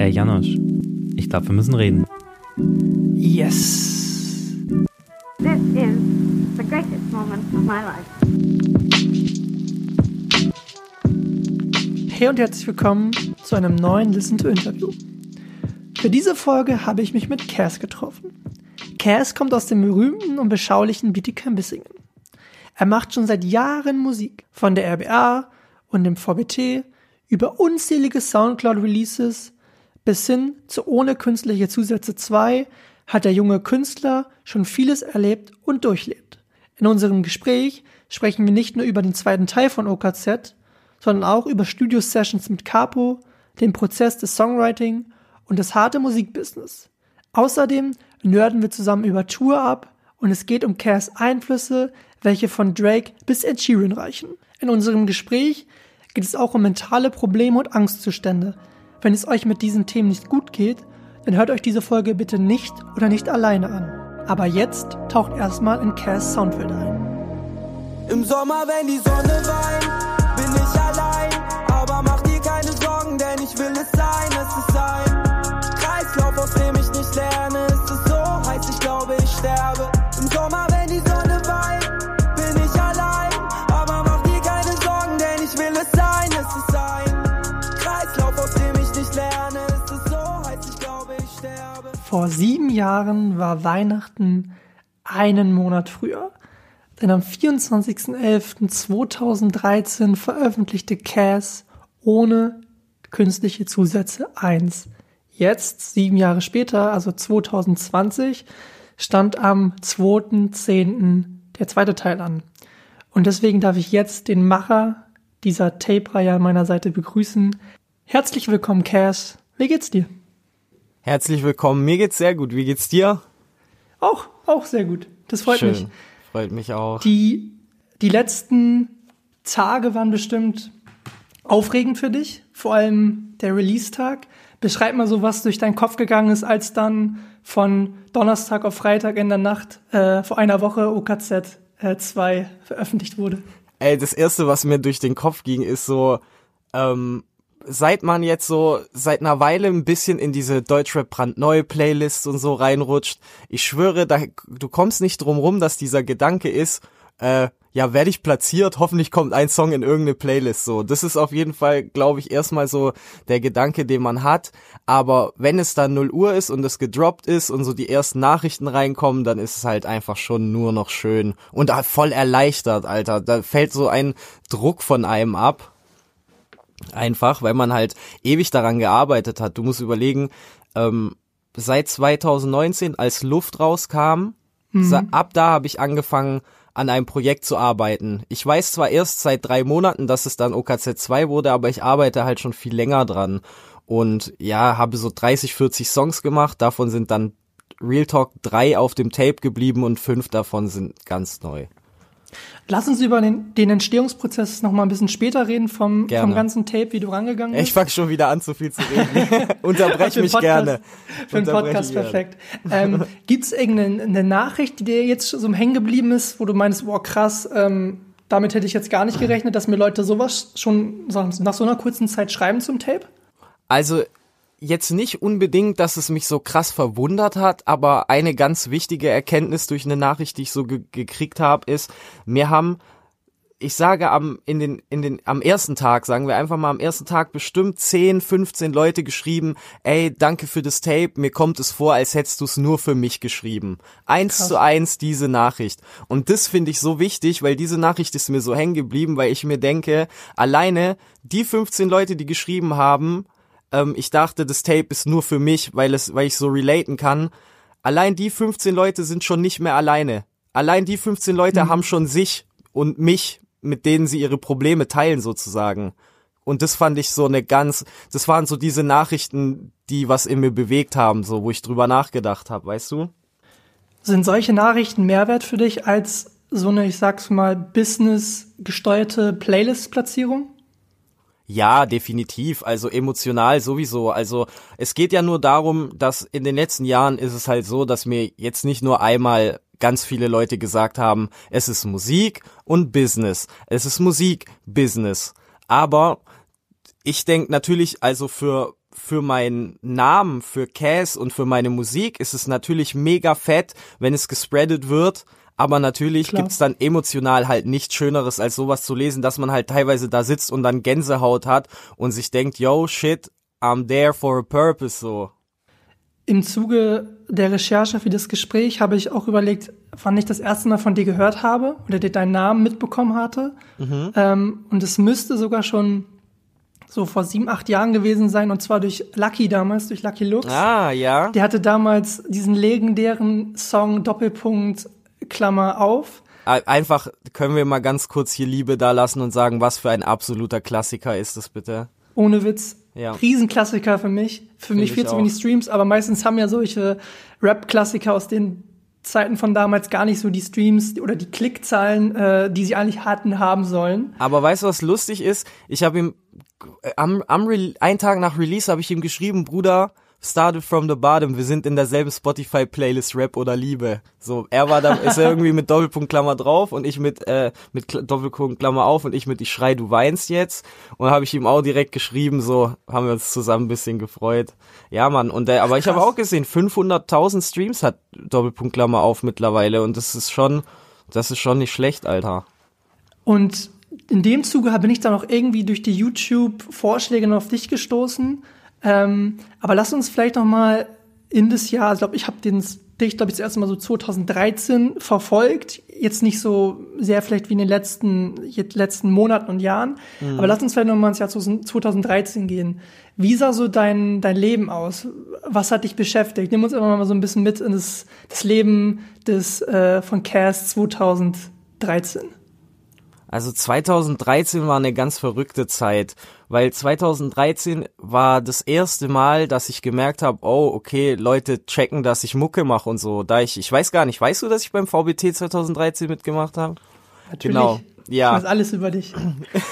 Ey, Janosch, ich glaube, wir müssen reden. Yes. This is the greatest moment of my life. Hey und herzlich willkommen zu einem neuen Listen to Interview. Für diese Folge habe ich mich mit Cass getroffen. Cass kommt aus dem berühmten und beschaulichen Bietigheim-Bissingen. Er macht schon seit Jahren Musik, von der RBA und dem VBT über unzählige Soundcloud-Releases bis hin zu ohne künstliche Zusätze 2 hat der junge Künstler schon vieles erlebt und durchlebt. In unserem Gespräch sprechen wir nicht nur über den zweiten Teil von OKZ, sondern auch über Studio-Sessions mit Capo, den Prozess des Songwriting und das harte Musikbusiness. Außerdem nörden wir zusammen über Tour ab und es geht um Cass Einflüsse, welche von Drake bis Ed Sheeran reichen. In unserem Gespräch geht es auch um mentale Probleme und Angstzustände. Wenn es euch mit diesen Themen nicht gut geht, dann hört euch diese Folge bitte nicht oder nicht alleine an. Aber jetzt taucht erstmal in Cass Soundwelt ein. Im Sommer, wenn die Sonne weint, bin ich allein. Vor sieben Jahren war Weihnachten einen Monat früher. Denn am 24.11.2013 veröffentlichte Cass ohne künstliche Zusätze 1. Jetzt, sieben Jahre später, also 2020, stand am 2.10. der zweite Teil an. Und deswegen darf ich jetzt den Macher dieser Tape-Reihe an meiner Seite begrüßen. Herzlich willkommen, Cass. Wie geht's dir? Herzlich willkommen. Mir geht's sehr gut. Wie geht's dir? Auch, auch sehr gut. Das freut Schön. mich. Freut mich auch. Die, die letzten Tage waren bestimmt aufregend für dich, vor allem der Release-Tag. Beschreib mal so, was durch deinen Kopf gegangen ist, als dann von Donnerstag auf Freitag in der Nacht äh, vor einer Woche OKZ 2 veröffentlicht wurde. Ey, das erste, was mir durch den Kopf ging, ist so, ähm, seit man jetzt so seit einer Weile ein bisschen in diese Deutschrap brandneue Playlists und so reinrutscht, ich schwöre, da, du kommst nicht drum rum, dass dieser Gedanke ist, äh, ja, werde ich platziert, hoffentlich kommt ein Song in irgendeine Playlist so. Das ist auf jeden Fall, glaube ich, erstmal so der Gedanke, den man hat. Aber wenn es dann 0 Uhr ist und es gedroppt ist und so die ersten Nachrichten reinkommen, dann ist es halt einfach schon nur noch schön und voll erleichtert, Alter. Da fällt so ein Druck von einem ab. Einfach, weil man halt ewig daran gearbeitet hat. Du musst überlegen, ähm, seit 2019, als Luft rauskam, sa- ab da habe ich angefangen, an einem Projekt zu arbeiten. Ich weiß zwar erst seit drei Monaten, dass es dann OKZ 2 wurde, aber ich arbeite halt schon viel länger dran. Und ja, habe so 30, 40 Songs gemacht. Davon sind dann Real Talk drei auf dem Tape geblieben und fünf davon sind ganz neu. Lass uns über den, den Entstehungsprozess noch mal ein bisschen später reden vom, Gerne. vom ganzen Tape, wie du rangegangen bist. Ich fange schon wieder an, zu viel zu reden. Unterbrech mich Podcast- gerne. Für den Podcast gerne. perfekt. Ähm, Gibt es irgendeine eine Nachricht, die dir jetzt so hängen geblieben ist, wo du meinst, boah, krass, ähm, damit hätte ich jetzt gar nicht gerechnet, dass mir Leute sowas schon nach so einer kurzen Zeit schreiben zum Tape? Also jetzt nicht unbedingt, dass es mich so krass verwundert hat, aber eine ganz wichtige Erkenntnis durch eine Nachricht, die ich so ge gekriegt habe, ist, mir haben ich sage am in den in den am ersten Tag, sagen wir einfach mal am ersten Tag bestimmt 10, 15 Leute geschrieben, ey, danke für das Tape, mir kommt es vor, als hättest du es nur für mich geschrieben. Eins zu eins diese Nachricht. Und das finde ich so wichtig, weil diese Nachricht ist mir so hängen geblieben, weil ich mir denke, alleine die 15 Leute, die geschrieben haben, ähm, ich dachte, das Tape ist nur für mich, weil es, weil ich so relaten kann. Allein die 15 Leute sind schon nicht mehr alleine. Allein die 15 Leute haben schon sich und mich, mit denen sie ihre Probleme teilen sozusagen. Und das fand ich so eine ganz, das waren so diese Nachrichten, die was in mir bewegt haben, so wo ich drüber nachgedacht habe, weißt du? Sind solche Nachrichten Mehrwert für dich als so eine, ich sag's mal, business-gesteuerte Playlist-Platzierung? Ja, definitiv. Also emotional sowieso. Also es geht ja nur darum, dass in den letzten Jahren ist es halt so, dass mir jetzt nicht nur einmal ganz viele Leute gesagt haben, es ist Musik und Business. Es ist Musik, Business. Aber ich denke natürlich, also für für meinen Namen, für Cass und für meine Musik ist es natürlich mega fett, wenn es gespreadet wird. Aber natürlich Klar. gibt's dann emotional halt nichts Schöneres, als sowas zu lesen, dass man halt teilweise da sitzt und dann Gänsehaut hat und sich denkt, yo, shit, I'm there for a purpose, so. Im Zuge der Recherche für das Gespräch habe ich auch überlegt, wann ich das erste Mal von dir gehört habe oder dir deinen Namen mitbekommen hatte. Ähm, und es müsste sogar schon so vor sieben, acht Jahren gewesen sein, und zwar durch Lucky damals, durch Lucky Lux. Ah, ja. Der hatte damals diesen legendären Song Doppelpunkt Klammer auf. Ein- Einfach können wir mal ganz kurz hier Liebe da lassen und sagen, was für ein absoluter Klassiker ist das bitte. Ohne Witz. Ja. Riesenklassiker für mich. Für mich ich viel zu wenig Streams, aber meistens haben ja solche Rap-Klassiker aus den Zeiten von damals gar nicht so die Streams oder die Klickzahlen, äh, die sie eigentlich hatten, haben sollen. Aber weißt du, was lustig ist? Ich habe ihm äh, am, am Re einen Tag nach Release habe ich ihm geschrieben, Bruder, started from the bottom, wir sind in derselben Spotify Playlist Rap oder Liebe. So, er war da ist er irgendwie mit Doppelpunkt Klammer drauf und ich mit äh, mit Kla- Doppelpunkt Klammer auf und ich mit ich schrei du weinst jetzt und habe ich ihm auch direkt geschrieben, so haben wir uns zusammen ein bisschen gefreut. Ja, Mann, und der, aber ich habe auch gesehen, 500.000 Streams hat Doppelpunkt Klammer auf mittlerweile und das ist schon das ist schon nicht schlecht, Alter. Und in dem Zuge bin ich dann auch irgendwie durch die YouTube-Vorschläge noch auf dich gestoßen. Ähm, aber lass uns vielleicht noch mal in das Jahr, ich glaube, ich habe den dich, glaube ich, das erste Mal so 2013 verfolgt. Jetzt nicht so sehr vielleicht wie in den letzten, letzten Monaten und Jahren. Aber lass uns vielleicht noch mal ins Jahr 2013 gehen. Wie sah so dein, dein Leben aus? Was hat dich beschäftigt? Nimm uns immer mal so ein bisschen mit in das, das Leben des, äh, von Cast 2013. Also 2013 war eine ganz verrückte Zeit, weil 2013 war das erste Mal, dass ich gemerkt habe, oh, okay, Leute checken, dass ich Mucke mache und so. Da ich, ich weiß gar nicht, weißt du, dass ich beim VBT 2013 mitgemacht habe? Natürlich. Genau. Ja. Ich weiß alles über dich.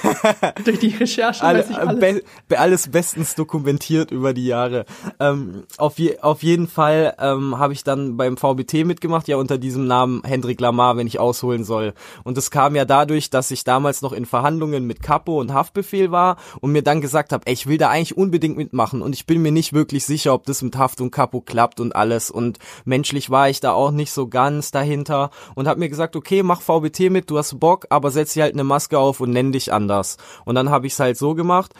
Durch die Recherche Alle, weiß ich äh, alles. be, alles bestens dokumentiert über die Jahre. Ähm, auf, je, auf jeden Fall ähm, habe ich dann beim VBT mitgemacht, ja unter diesem Namen Hendrik Lamar, wenn ich ausholen soll. Und das kam ja dadurch, dass ich damals noch in Verhandlungen mit Capo und Haftbefehl war und mir dann gesagt habe, ich will da eigentlich unbedingt mitmachen und ich bin mir nicht wirklich sicher, ob das mit Haft und Capo klappt und alles. Und menschlich war ich da auch nicht so ganz dahinter und habe mir gesagt, okay, mach VBT mit, du hast Bock, aber setz dir halt eine Maske auf und nenn dich anders. Und dann habe ich es halt so gemacht.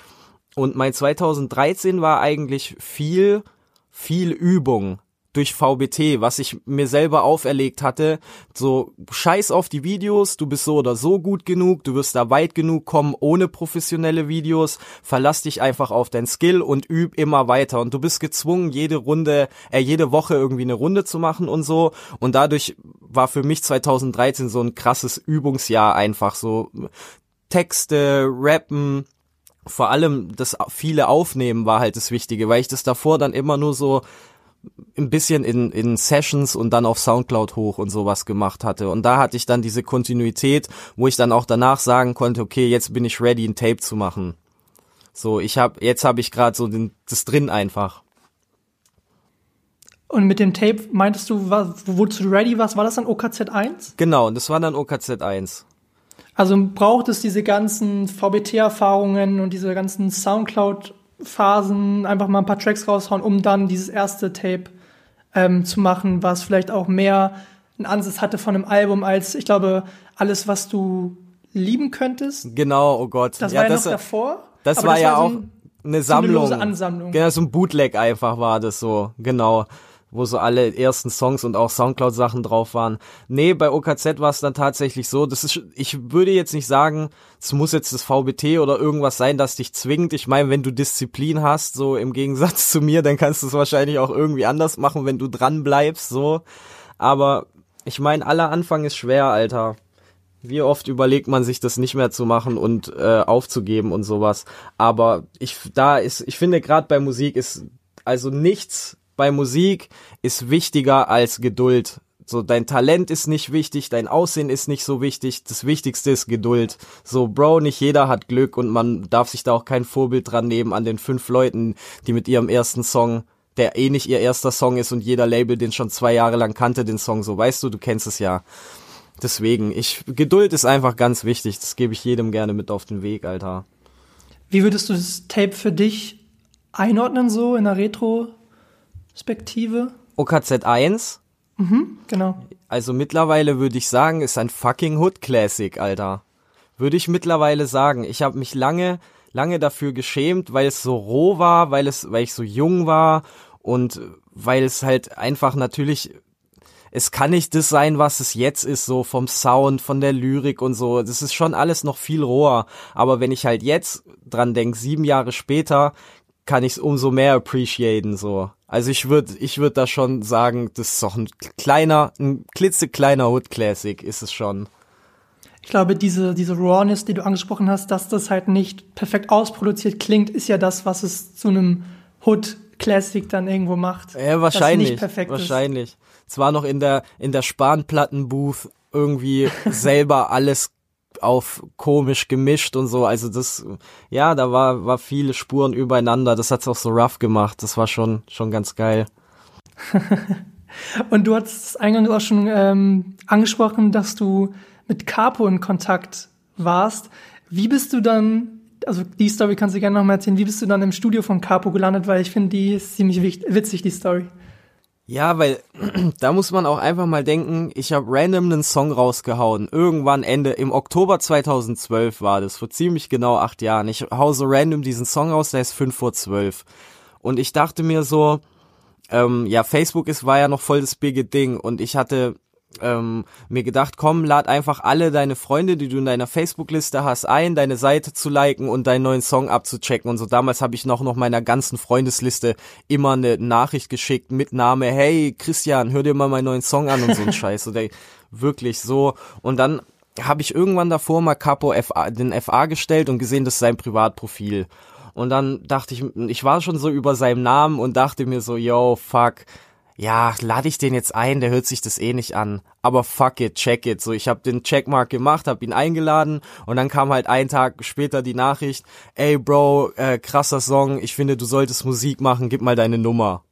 Und mein 2013 war eigentlich viel, viel Übung durch VBT, was ich mir selber auferlegt hatte. So, scheiß auf die Videos, du bist so oder so gut genug, du wirst da weit genug kommen ohne professionelle Videos. Verlass dich einfach auf dein Skill und üb immer weiter. Und du bist gezwungen, jede Runde, äh, jede Woche irgendwie eine Runde zu machen und so. Und dadurch war für mich 2013 so ein krasses Übungsjahr einfach so. Texte, Rappen, vor allem das viele Aufnehmen war halt das Wichtige, weil ich das davor dann immer nur so ein bisschen in, in Sessions und dann auf Soundcloud hoch und sowas gemacht hatte. Und da hatte ich dann diese Kontinuität, wo ich dann auch danach sagen konnte, okay, jetzt bin ich ready, ein Tape zu machen. So, ich habe jetzt habe ich gerade so den, das drin einfach. Und mit dem Tape meintest du, wozu du ready warst? War das dann OKZ 1? Genau, und das war dann OKZ 1. Also braucht es diese ganzen VBT-Erfahrungen und diese ganzen Soundcloud-Phasen, einfach mal ein paar Tracks raushauen, um dann dieses erste Tape ähm, zu machen, was vielleicht auch mehr einen Ansatz hatte von einem Album als, ich glaube, alles, was du lieben könntest. Genau, oh Gott. Das ja, war ja das, noch davor. das war ja so auch ein- eine so eine Sammlung. lose Ansammlung. Genau, so ein Bootleg einfach war das so, genau. Wo so alle ersten Songs und auch Soundcloud-Sachen drauf waren. Nee, bei OKZ war es dann tatsächlich so, das ist, ich würde jetzt nicht sagen, es muss jetzt das VBT oder irgendwas sein, das dich zwingt. Ich meine, wenn du Disziplin hast, so im Gegensatz zu mir, dann kannst du es wahrscheinlich auch irgendwie anders machen, wenn du dran bleibst, so. Aber ich meine, aller Anfang ist schwer, Alter. Wie oft überlegt man sich das nicht mehr zu machen und äh, aufzugeben und sowas. Aber ich da ist, ich finde gerade bei Musik ist also nichts bei Musik ist wichtiger als Geduld. So dein Talent ist nicht wichtig, dein Aussehen ist nicht so wichtig. Das Wichtigste ist Geduld. So Bro, nicht jeder hat Glück und man darf sich da auch kein Vorbild dran nehmen an den fünf Leuten, die mit ihrem ersten Song der eh nicht ihr erster Song ist und jeder Label den schon zwei Jahre lang kannte, den Song so. Weißt du, du kennst es ja. Deswegen, ich, Geduld ist einfach ganz wichtig. Das gebe ich jedem gerne mit auf den Weg, Alter. Wie würdest du das Tape für dich einordnen so in der Retrospektive? OKZ 1, Genau. also mittlerweile würde ich sagen, ist ein fucking Hood Classic, Alter. Würde ich mittlerweile sagen. Ich habe mich lange, lange dafür geschämt, weil es so roh war, weil es, weil ich so jung war und weil es halt einfach natürlich es kann nicht das sein, was es jetzt ist, so vom Sound, von der Lyrik und so. Das ist schon alles noch viel roher. Aber wenn ich halt jetzt dran denk, sieben Jahre später, kann ich es umso mehr appreciaten, so. Also ich würde, ich würde da schon sagen, das ist doch ein kleiner, ein klitzekleiner Hood Classic ist es schon. Ich glaube, diese, diese Rawness, die du angesprochen hast, dass das halt nicht perfekt ausproduziert klingt, ist ja das, was es zu einem Hood-Classic dann irgendwo macht. Ja, wahrscheinlich. nicht perfekt wahrscheinlich. Zwar noch in der, in der Spanplattenbooth irgendwie selber alles auf komisch gemischt und so. Also das, ja, da war, war viele Spuren übereinander. Das hat's auch so rough gemacht. Das war schon, schon ganz geil. Und du hast eingangs auch schon ähm, angesprochen, dass du mit Capo in Kontakt warst. Wie bist du dann, also die Story kannst du gerne nochmal erzählen, wie bist du dann im Studio von Capo gelandet? Weil ich finde, die ist ziemlich witzig, die Story. Ja, weil da muss man auch einfach mal denken, ich habe random einen Song rausgehauen. Irgendwann Ende, im Oktober 2012 war das, vor ziemlich genau acht Jahren. Ich hau so random diesen Song raus, der ist fünf vor zwölf. Und ich dachte mir so, ähm, ja, Facebook ist, war ja noch voll das bige Ding und ich hatte ähm, mir gedacht, komm, lad einfach alle deine Freunde, die du in deiner Facebook-Liste hast, ein, deine Seite zu liken und deinen neuen Song abzuchecken. Und so damals habe ich noch noch meiner ganzen Freundesliste immer eine Nachricht geschickt mit Name, hey Christian, hör dir mal meinen neuen Song an und so ein Scheiß. Oder wirklich so. Und dann habe ich irgendwann davor mal Capo FA, den FA gestellt und gesehen, das ist sein Privatprofil. Und dann dachte ich, ich war schon so über seinem Namen und dachte mir so, yo, fuck, ja, lade ich den jetzt ein, der hört sich das eh nicht an. Aber fuck it, check it. So, ich habe den Checkmark gemacht, habe ihn eingeladen und dann kam halt einen Tag später die Nachricht, ey Bro, äh, krasser Song, ich finde, du solltest Musik machen, gib mal deine Nummer.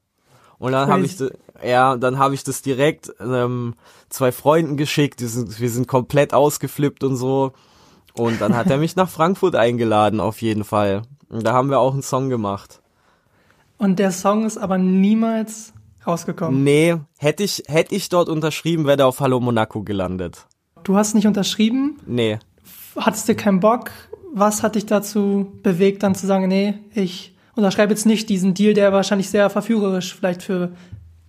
Und dann habe ich, ja, dann habe ich das direkt ähm, zwei Freunden geschickt, sind, wir sind komplett ausgeflippt und so. Und dann hat er mich nach Frankfurt eingeladen, auf jeden Fall. Und da haben wir auch einen Song gemacht. Und der Song ist aber niemals rausgekommen. Nee, hätte ich, hätte ich dort unterschrieben, wäre der auf Hallo Monaco gelandet. Du hast nicht unterschrieben, Nee. hattest du keinen Bock? Was hat dich dazu bewegt, dann zu sagen, nee, ich unterschreibe jetzt nicht diesen Deal, der wahrscheinlich sehr verführerisch vielleicht für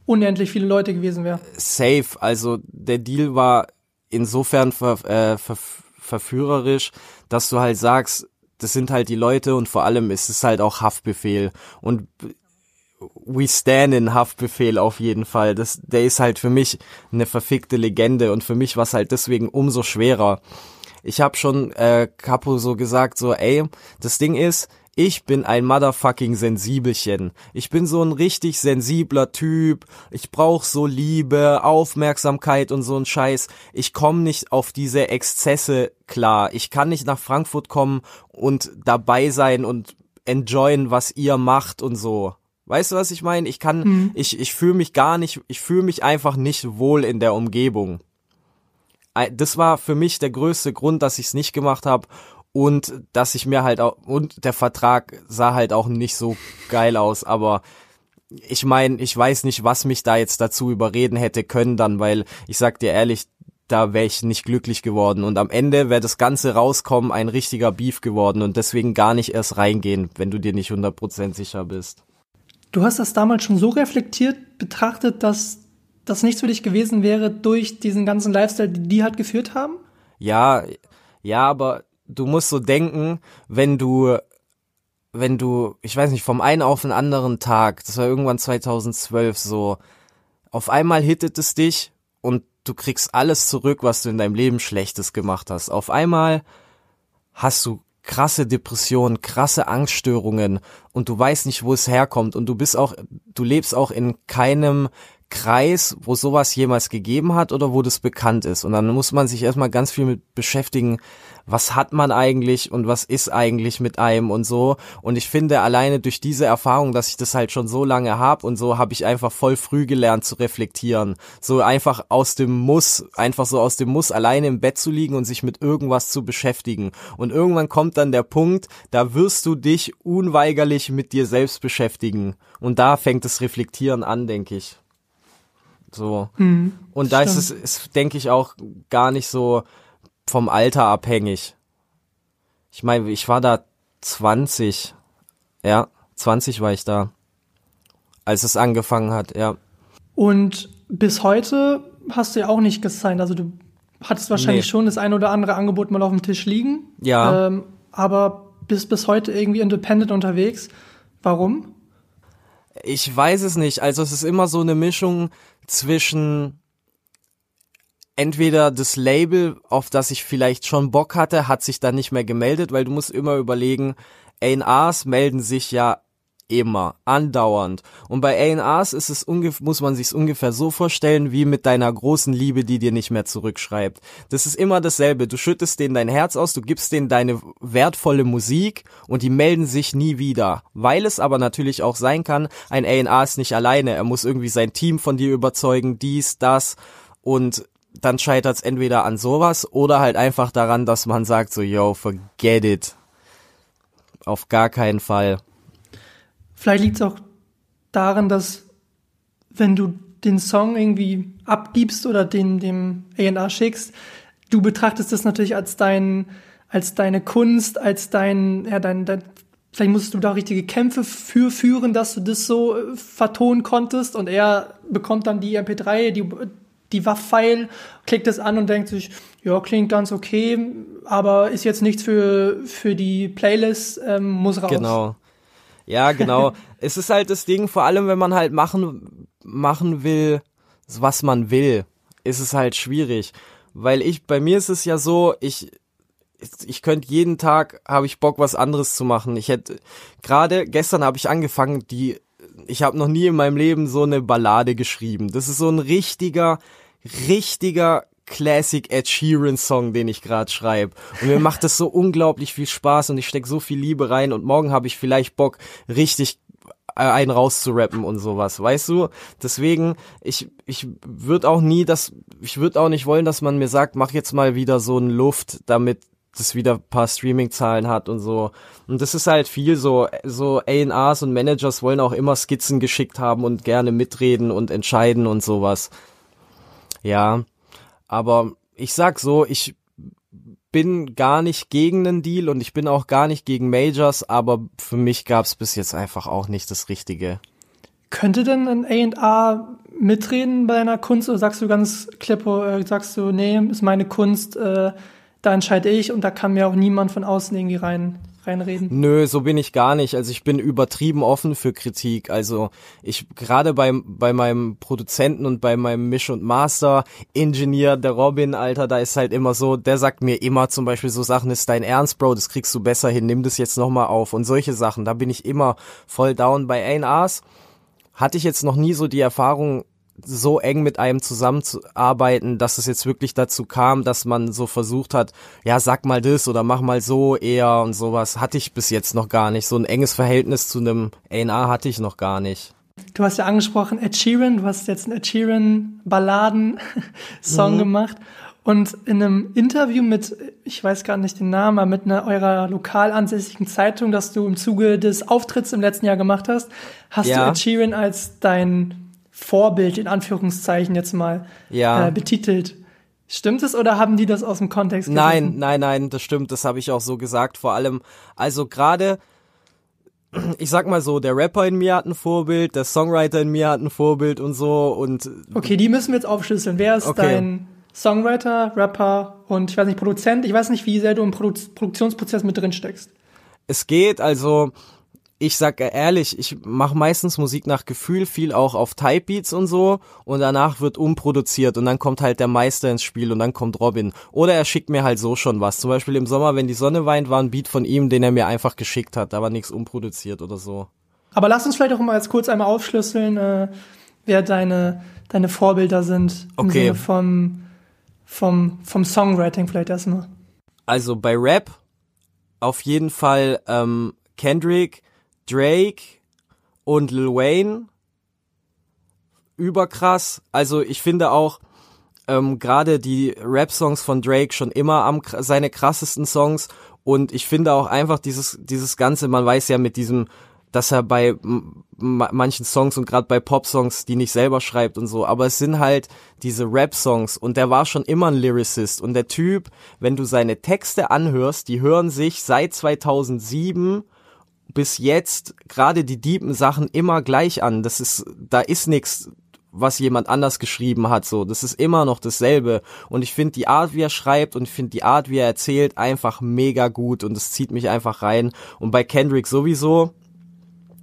unendlich viele Leute gewesen wäre? Safe. Also der Deal war insofern ver, äh, ver, verführerisch, dass du halt sagst, das sind halt die Leute und vor allem ist es halt auch Haftbefehl. Und we stand in Haftbefehl auf jeden Fall. Das, der ist halt für mich eine verfickte Legende und für mich war es halt deswegen umso schwerer. Ich habe schon äh, Capo so gesagt, so ey, das Ding ist, ich bin ein motherfucking Sensibelchen. Ich bin so ein richtig sensibler Typ. Ich brauch so Liebe, Aufmerksamkeit und so ein Scheiß. Ich komme nicht auf diese Exzesse klar. Ich kann nicht nach Frankfurt kommen und dabei sein und enjoyen, was ihr macht und so. Weißt du, was ich meine? Ich kann, ich, ich fühle mich gar nicht, ich fühle mich einfach nicht wohl in der Umgebung. Das war für mich der größte Grund, dass ich es nicht gemacht habe und dass ich mir halt auch und der Vertrag sah halt auch nicht so geil aus, aber ich meine, ich weiß nicht, was mich da jetzt dazu überreden hätte können dann, weil ich sag dir ehrlich, da wäre ich nicht glücklich geworden und am Ende wäre das Ganze rauskommen ein richtiger Beef geworden und deswegen gar nicht erst reingehen, wenn du dir nicht 100% sicher bist. Du hast das damals schon so reflektiert betrachtet, dass das nichts für dich gewesen wäre durch diesen ganzen Lifestyle, die die halt geführt haben? Ja, ja, aber du musst so denken, wenn du, wenn du, ich weiß nicht, vom einen auf den anderen Tag, das war irgendwann 2012 so, auf einmal hittet es dich und du kriegst alles zurück, was du in deinem Leben Schlechtes gemacht hast. Auf einmal hast du krasse Depressionen, krasse Angststörungen und du weißt nicht, wo es herkommt und du bist auch, du lebst auch in keinem Kreis, wo sowas jemals gegeben hat oder wo das bekannt ist. Und dann muss man sich erstmal ganz viel mit beschäftigen, was hat man eigentlich und was ist eigentlich mit einem und so. Und ich finde alleine durch diese Erfahrung, dass ich das halt schon so lange hab und so, habe ich einfach voll früh gelernt zu reflektieren. So einfach aus dem Muss, einfach so aus dem Muss alleine im Bett zu liegen und sich mit irgendwas zu beschäftigen. Und irgendwann kommt dann der Punkt, da wirst du dich unweigerlich mit dir selbst beschäftigen. Und da fängt das Reflektieren an, denke ich. So. Mhm, und da ist stimmt. es, ist, denke ich, auch gar nicht so vom Alter abhängig. Ich meine, ich war da 20. Ja, 20 war ich da. Als es angefangen hat, ja. Und bis heute hast du ja auch nicht gesigned. Also du hattest wahrscheinlich Nee. schon das ein oder andere Angebot mal auf dem Tisch liegen. Ja. Ähm, aber bist bis heute irgendwie independent unterwegs. Warum? Ich weiß es nicht. Also es ist immer so eine Mischung zwischen entweder das Label, auf das ich vielleicht schon Bock hatte, hat sich dann nicht mehr gemeldet, weil du musst immer überlegen, A&Rs melden sich ja immer, andauernd. Und bei A&Rs ist es muss man sich's ungefähr so vorstellen, wie mit deiner großen Liebe, die dir nicht mehr zurückschreibt. Das ist immer dasselbe. Du schüttest denen dein Herz aus, du gibst denen deine wertvolle Musik und die melden sich nie wieder. Weil es aber natürlich auch sein kann, ein A&R ist nicht alleine. Er muss irgendwie sein Team von dir überzeugen, dies, das und dann scheitert es entweder an sowas oder halt einfach daran, dass man sagt so, yo, forget it. Auf gar keinen Fall. Vielleicht liegt es auch daran, dass wenn du den Song irgendwie abgibst oder den dem A&R schickst, du betrachtest das natürlich als dein als deine Kunst, als dein ja dein, dein vielleicht musstest du da richtige Kämpfe für führen, dass du das so äh, vertonen konntest und er bekommt dann die MP3, die die WAV-File, klickt es an und denkt sich, ja, klingt ganz okay, aber ist jetzt nichts für, für die Playlist, ähm, muss raus. Genau. Ja, genau. es ist halt das Ding, vor allem wenn man halt machen, machen will, was man will, ist es halt schwierig. Weil ich, bei mir ist es ja so, ich, ich könnte jeden Tag, habe ich Bock, was anderes zu machen. Ich hätte, gerade gestern habe ich angefangen, die, ich habe noch nie in meinem Leben so eine Ballade geschrieben. Das ist so ein richtiger, richtiger Classic Ed Sheeran Song, den ich gerade schreibe. Und mir macht das so unglaublich viel Spaß und ich steck so viel Liebe rein und morgen habe ich vielleicht Bock, richtig äh, einen rauszurappen und sowas, weißt du? Deswegen, ich, ich würde auch nie das, ich würde auch nicht wollen, dass man mir sagt, mach jetzt mal wieder so ein Luft, damit das wieder paar Streaming-Zahlen hat und so. Und das ist halt viel so, so A&Rs und Managers wollen auch immer Skizzen geschickt haben und gerne mitreden und entscheiden und sowas. Ja, aber ich sag so, ich bin gar nicht gegen einen Deal und ich bin auch gar nicht gegen Majors, aber für mich gab's bis jetzt einfach auch nicht das Richtige. Könnte denn ein A&R mitreden bei deiner Kunst oder sagst du ganz klipp, äh, sagst du, nee, ist meine Kunst, äh, da entscheide ich und da kann mir auch niemand von außen irgendwie rein reinreden? Nö, so bin ich gar nicht. Also ich bin übertrieben offen für Kritik. Also ich gerade beim bei meinem Produzenten und bei meinem Misch und Master Engineer, der Robin, Alter, da ist halt immer so, der sagt mir immer zum Beispiel so Sachen, ist dein Ernst, Bro, das kriegst du besser hin, nimm das jetzt nochmal auf und solche Sachen. Da bin ich immer voll down. Bei A&Rs hatte ich jetzt noch nie so die Erfahrung, so eng mit einem zusammenzuarbeiten, dass es jetzt wirklich dazu kam, dass man so versucht hat, ja, sag mal das oder mach mal so eher und sowas. Hatte ich bis jetzt noch gar nicht. So ein enges Verhältnis zu einem A&R hatte ich noch gar nicht. Du hast ja angesprochen Ed Sheeran, du hast jetzt einen Ed Sheeran Balladen-Song Mhm. gemacht und in einem Interview mit, ich weiß gar nicht den Namen, aber mit einer eurer lokal ansässigen Zeitung, das du im Zuge des Auftritts im letzten Jahr gemacht hast, hast Ja. du Ed Sheeran als dein Vorbild in Anführungszeichen jetzt mal Ja. äh, betitelt. Stimmt es oder haben die das aus dem Kontext Nein, gerissen? nein, nein, das stimmt, das habe ich auch so gesagt. Vor allem, also gerade, ich sag mal so, der Rapper in mir hat ein Vorbild, der Songwriter in mir hat ein Vorbild und so und Okay, die müssen wir jetzt aufschlüsseln. Wer ist Okay. dein Songwriter, Rapper und ich weiß nicht, Produzent? Ich weiß nicht, wie sehr du im Produ Produktionsprozess mit drin steckst. es geht, also ich sag ehrlich, ich mache meistens Musik nach Gefühl, viel auch auf Type Beats und so und danach wird umproduziert und dann kommt halt der Meister ins Spiel und dann kommt Robin. Oder er schickt mir halt so schon was. Zum Beispiel im Sommer, wenn die Sonne weint, war ein Beat von ihm, den er mir einfach geschickt hat, da war nichts umproduziert oder so. Aber lass uns vielleicht auch mal jetzt kurz einmal aufschlüsseln, äh, wer deine, deine Vorbilder sind im Okay. Sinne vom, vom, vom Songwriting vielleicht erstmal. Also bei Rap auf jeden Fall ähm, Kendrick, Drake und Lil Wayne. Überkrass. Also ich finde auch ähm, gerade die Rap-Songs von Drake schon immer am seine krassesten Songs und ich finde auch einfach dieses dieses ganze, man weiß ja mit diesem, dass er bei manchen Songs und gerade bei Pop-Songs die nicht selber schreibt und so, aber es sind halt diese Rap-Songs und der war schon immer ein Lyricist und der Typ, wenn du seine Texte anhörst, die hören sich seit 2007 bis jetzt gerade die deepen Sachen immer gleich an. Das ist, da ist nichts, was jemand anders geschrieben hat, so. Das ist immer noch dasselbe. Und ich finde die Art, wie er schreibt und ich finde die Art, wie er erzählt, einfach mega gut und es zieht mich einfach rein. Und bei Kendrick sowieso.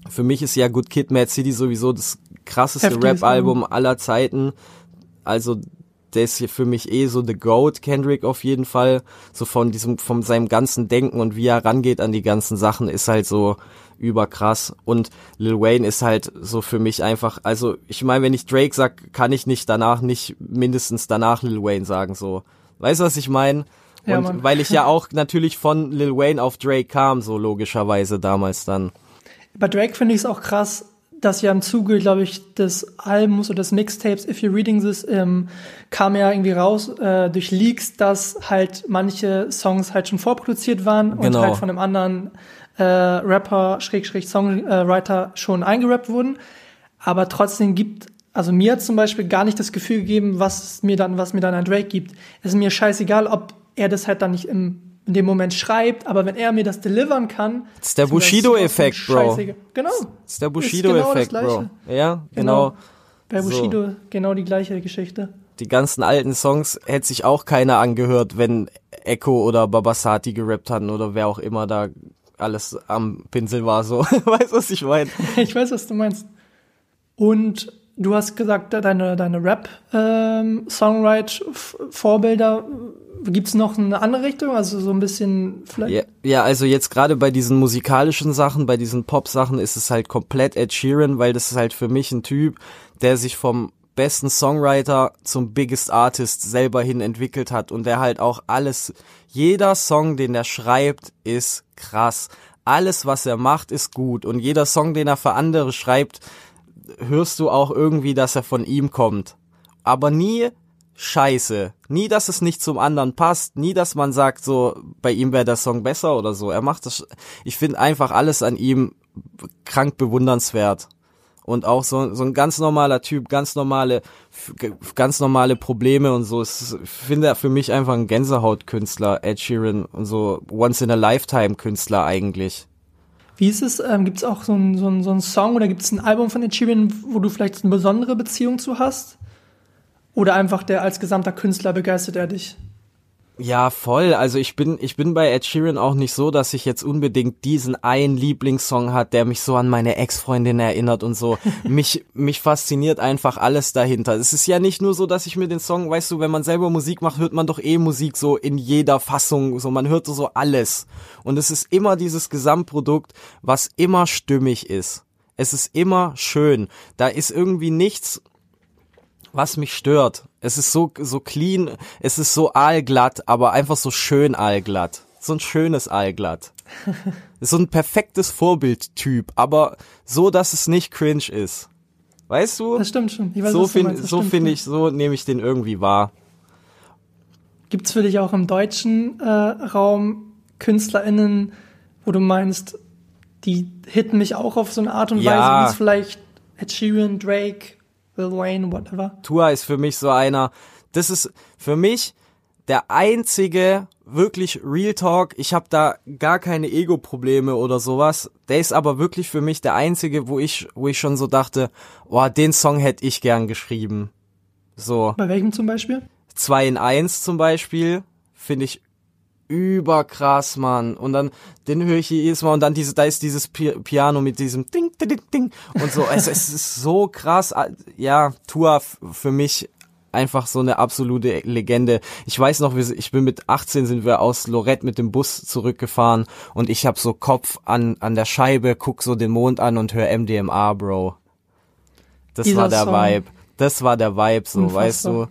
Für mich ist ja Good Kid, Mad City sowieso das krasseste Rap-Album aller Zeiten. Also, der ist hier für mich eh so the GOAT, Kendrick auf jeden Fall. So von diesem, von seinem ganzen Denken und wie er rangeht an die ganzen Sachen ist halt so überkrass. Und Lil Wayne ist halt so für mich einfach, also ich meine, wenn ich Drake sag, kann ich nicht danach nicht mindestens danach Lil Wayne sagen, so. Weißt du, was ich meine? Ja, und Mann. weil ich ja auch natürlich von Lil Wayne auf Drake kam, so logischerweise damals dann. Bei Drake finde ich es auch krass, dass ja im Zuge, glaube ich, des Albums oder des Mixtapes If You're Reading This ähm, kam ja irgendwie raus äh, durch Leaks, dass halt manche Songs halt schon vorproduziert waren und Genau. halt von einem anderen äh, Rapper, Schrägstrich Songwriter schon eingerappt wurden. Aber trotzdem gibt, also mir hat zum Beispiel gar nicht das Gefühl gegeben, was mir dann, was mir dann ein Drake gibt. Es ist mir scheißegal, ob er das halt dann nicht im in dem Moment schreibt, aber wenn er mir das delivern kann, Das ist der Bushido-Effekt, Bro. Genau. Das ist der genau Bushido-Effekt, Bro. Gleiche. Ja, Genau. genau. Bei So. Bushido genau die gleiche Geschichte. Die ganzen alten Songs hätte sich auch keiner angehört, wenn Echo oder Babasati gerappt hatten oder wer auch immer da alles am Pinsel war, so. weißt du, was ich meine? Ich weiß, was du meinst. Und du hast gesagt, deine, deine Rap-Songwrite-Vorbilder. Gibt's noch eine andere Richtung? Also so ein bisschen vielleicht. Ja, ja, also jetzt gerade bei diesen musikalischen Sachen, bei diesen Pop-Sachen ist es halt komplett Ed Sheeran, weil das ist halt für mich ein Typ, der sich vom besten Songwriter zum Biggest Artist selber hin entwickelt hat und der halt auch alles, jeder Song, den er schreibt, ist krass. Alles, was er macht, ist gut und jeder Song, den er für andere schreibt, hörst du auch irgendwie, dass er von ihm kommt. Aber nie scheiße. Nie, dass es nicht zum anderen passt. Nie, dass man sagt, so, bei ihm wäre der Song besser oder so. Er macht das, ich finde einfach alles an ihm krank bewundernswert. Und auch so, so ein ganz normaler Typ, ganz normale, ganz normale Probleme und so. Es Ich finde er für mich einfach ein Gänsehautkünstler, Ed Sheeran und so Once in a Lifetime Künstler eigentlich. Wie ist es? Ähm, gibt's auch so einen so einen- so einen Song oder gibt's ein Album von Ed Sheeran, wo du vielleicht eine besondere Beziehung zu hast? Oder einfach der als gesamter Künstler begeistert er dich? Ja, voll. Also ich bin, ich bin bei Ed Sheeran auch nicht so, dass ich jetzt unbedingt diesen einen Lieblingssong hat, der mich so an meine Ex-Freundin erinnert und so. mich, mich fasziniert einfach alles dahinter. Es ist ja nicht nur so, dass ich mir den Song, weißt du, wenn man selber Musik macht, hört man doch eh Musik so in jeder Fassung, so man hört so alles. Und es ist immer dieses Gesamtprodukt, was immer stimmig ist. Es ist immer schön. Da ist irgendwie nichts, was mich stört. Es ist so, so clean, es ist so aalglatt, aber einfach so schön aalglatt. So ein schönes aalglatt. ist so ein perfektes Vorbildtyp, aber so, dass es nicht cringe ist. Weißt du? Das stimmt schon. Weiß, so finde so schon. ich, so nehme ich den irgendwie wahr. Gibt's für dich auch im deutschen äh, Raum KünstlerInnen, wo du meinst, die hitten mich auch auf so eine Art und Ja. Weise, wie es vielleicht Ed Sheeran, Drake, Lil Wayne, whatever. Tua ist für mich so einer, das ist für mich der einzige wirklich Real Talk. Ich habe da gar keine Ego-Probleme oder sowas. Der ist aber wirklich für mich der einzige, wo ich, wo ich schon so dachte, boah, den Song hätte ich gern geschrieben. So. Bei welchem zum Beispiel? 2 in 1 zum Beispiel, finde ich überkrass, Mann. Und dann, den höre ich jedes Mal und dann diese, da ist dieses Pi Piano mit diesem Ding, Ding, Ding, Ding und so. es, es ist so krass. Ja, Tua für mich einfach so eine absolute Legende. Ich weiß noch, ich bin mit 18 sind wir aus Lorette mit dem Bus zurückgefahren und ich habe so Kopf an, an der Scheibe, guck so den Mond an und höre MDMA, Bro. Das Dieser war der Song. Vibe. Das war der Vibe, so, Unfassbar. weißt du.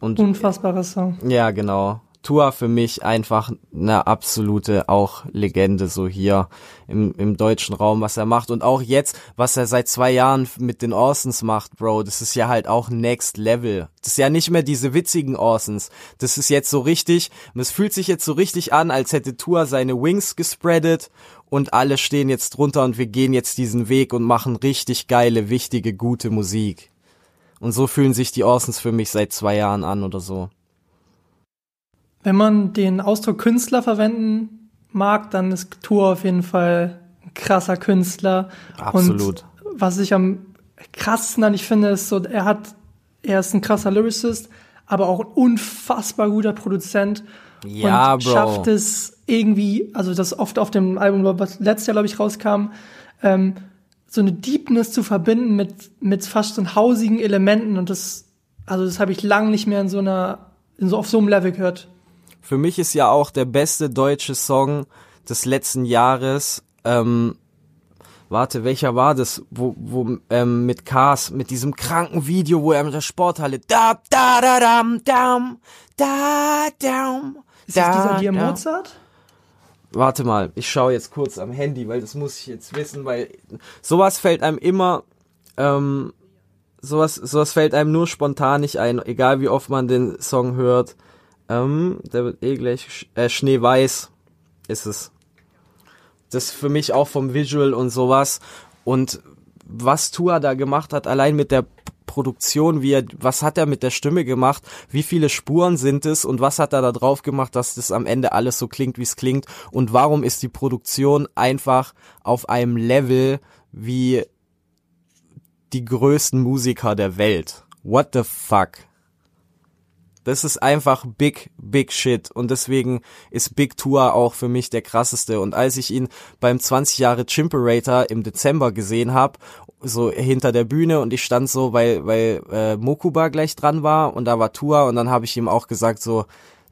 Und Unfassbarer Song. ja, genau. Tua für mich einfach eine absolute auch Legende so hier im, im deutschen Raum, was er macht und auch jetzt, was er seit zwei Jahren mit den Orsons macht, Bro, das ist ja halt auch Next Level. Das ist ja nicht mehr diese witzigen Orsons. Das ist jetzt so richtig, es fühlt sich jetzt so richtig an, als hätte Tua seine Wings gespreadet und alle stehen jetzt drunter und wir gehen jetzt diesen Weg und machen richtig geile, wichtige, gute Musik. Und so fühlen sich die Orsons für mich seit zwei Jahren an oder so. Wenn man den Ausdruck Künstler verwenden mag, dann ist Tour auf jeden Fall ein krasser Künstler. Absolut. Und was ich am krassesten an ich finde, ist so, er hat, er ist ein krasser Lyricist, aber auch ein unfassbar guter Produzent. Ja, und Bro. schafft es irgendwie, also das oft auf dem Album, was letztes Jahr, glaube ich, rauskam, ähm, so eine Deepness zu verbinden mit, mit fast so hausigen Elementen und das, also das habe ich lang nicht mehr in so einer, in so auf so einem Level gehört. Für mich ist ja auch der beste deutsche Song des letzten Jahres. Ähm, warte, welcher war das? Wo, wo ähm, mit Cars, mit diesem kranken Video, wo er mit der Sporthalle da da da dam dam da dam. Ist das dieser da, Dear da. Mozart? Warte mal, ich schaue jetzt kurz am Handy, weil das muss ich jetzt wissen, weil sowas fällt einem immer, ähm, sowas, sowas fällt einem nur spontan nicht ein, egal wie oft man den Song hört. Ähm, der wird eh gleich, äh, Schneeweiß ist es. Das für mich auch vom Visual und sowas. Und was Tua da gemacht hat, allein mit der Produktion, wie er, was hat er mit der Stimme gemacht, wie viele Spuren sind es und was hat er da drauf gemacht, dass das am Ende alles so klingt, wie es klingt und warum ist die Produktion einfach auf einem Level wie die größten Musiker der Welt. What the fuck? Das ist einfach big, big shit. Und deswegen ist Big Tour auch für mich der krasseste. Und als ich ihn beim 20 Jahre Chimperator im Dezember gesehen habe, so hinter der Bühne und ich stand so, weil, weil äh, Mokuba gleich dran war und da war Tua und dann habe ich ihm auch gesagt so,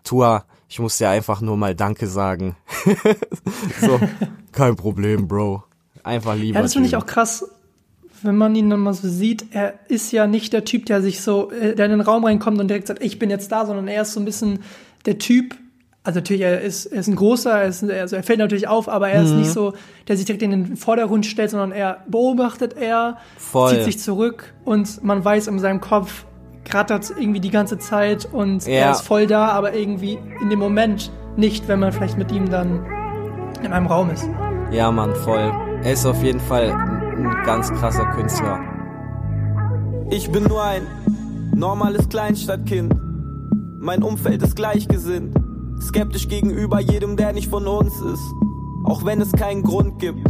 Tua, ich muss dir einfach nur mal Danke sagen. so, kein Problem, Bro. Einfach lieber. Ja, das finde ich auch krass, wenn man ihn dann mal so sieht. Er ist ja nicht der Typ, der sich so, äh, der in den Raum reinkommt und direkt sagt, ich bin jetzt da, sondern er ist so ein bisschen der Typ. Also natürlich, er ist, er ist ein großer, er, ist, also er fällt natürlich auf, aber er Mhm. ist nicht so, der sich direkt in den Vordergrund stellt, sondern er beobachtet er, Voll. zieht sich zurück und man weiß in seinem Kopf, grattert irgendwie die ganze Zeit und Ja. er ist voll da, aber irgendwie in dem Moment nicht, wenn man vielleicht mit ihm dann in einem Raum ist. Ja, Mann, voll. Er ist auf jeden Fall ein, ganz krasser Künstler. Ich bin nur ein normales Kleinstadtkind. Mein Umfeld ist gleichgesinnt. Skeptisch gegenüber jedem, der nicht von uns ist. Auch wenn es keinen Grund gibt.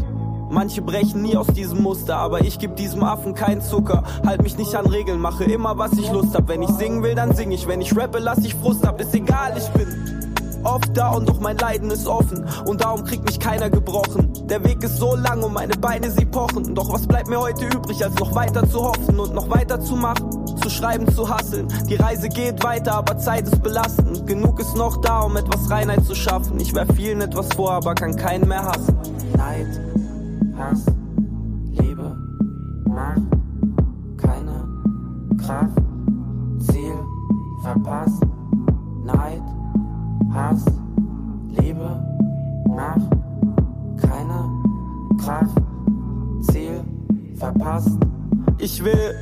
Manche brechen nie aus diesem Muster, aber ich geb diesem Affen keinen Zucker. Halt mich nicht an Regeln, mache immer was ich Lust hab. Wenn ich singen will, dann sing ich. Wenn ich rappe, lass ich Frust ab. Ist egal, ich bin oft da und doch mein Leiden ist offen. Und darum kriegt mich keiner gebrochen. Der Weg ist so lang und meine Beine sie pochen. Doch was bleibt mir heute übrig, als noch weiter zu hoffen und noch weiter zu machen? Zu schreiben, zu hasseln. Die Reise geht weiter, aber Zeit ist belastend. Genug ist noch da, um etwas Reinheit zu schaffen. Ich werf vielen etwas vor, aber kann keinen mehr hassen. Neid, Hass, Liebe, Macht, keine Kraft, Ziel, verpasst. Hass, Liebe, Macht, keine Kraft, Ziel, verpasst. Ich will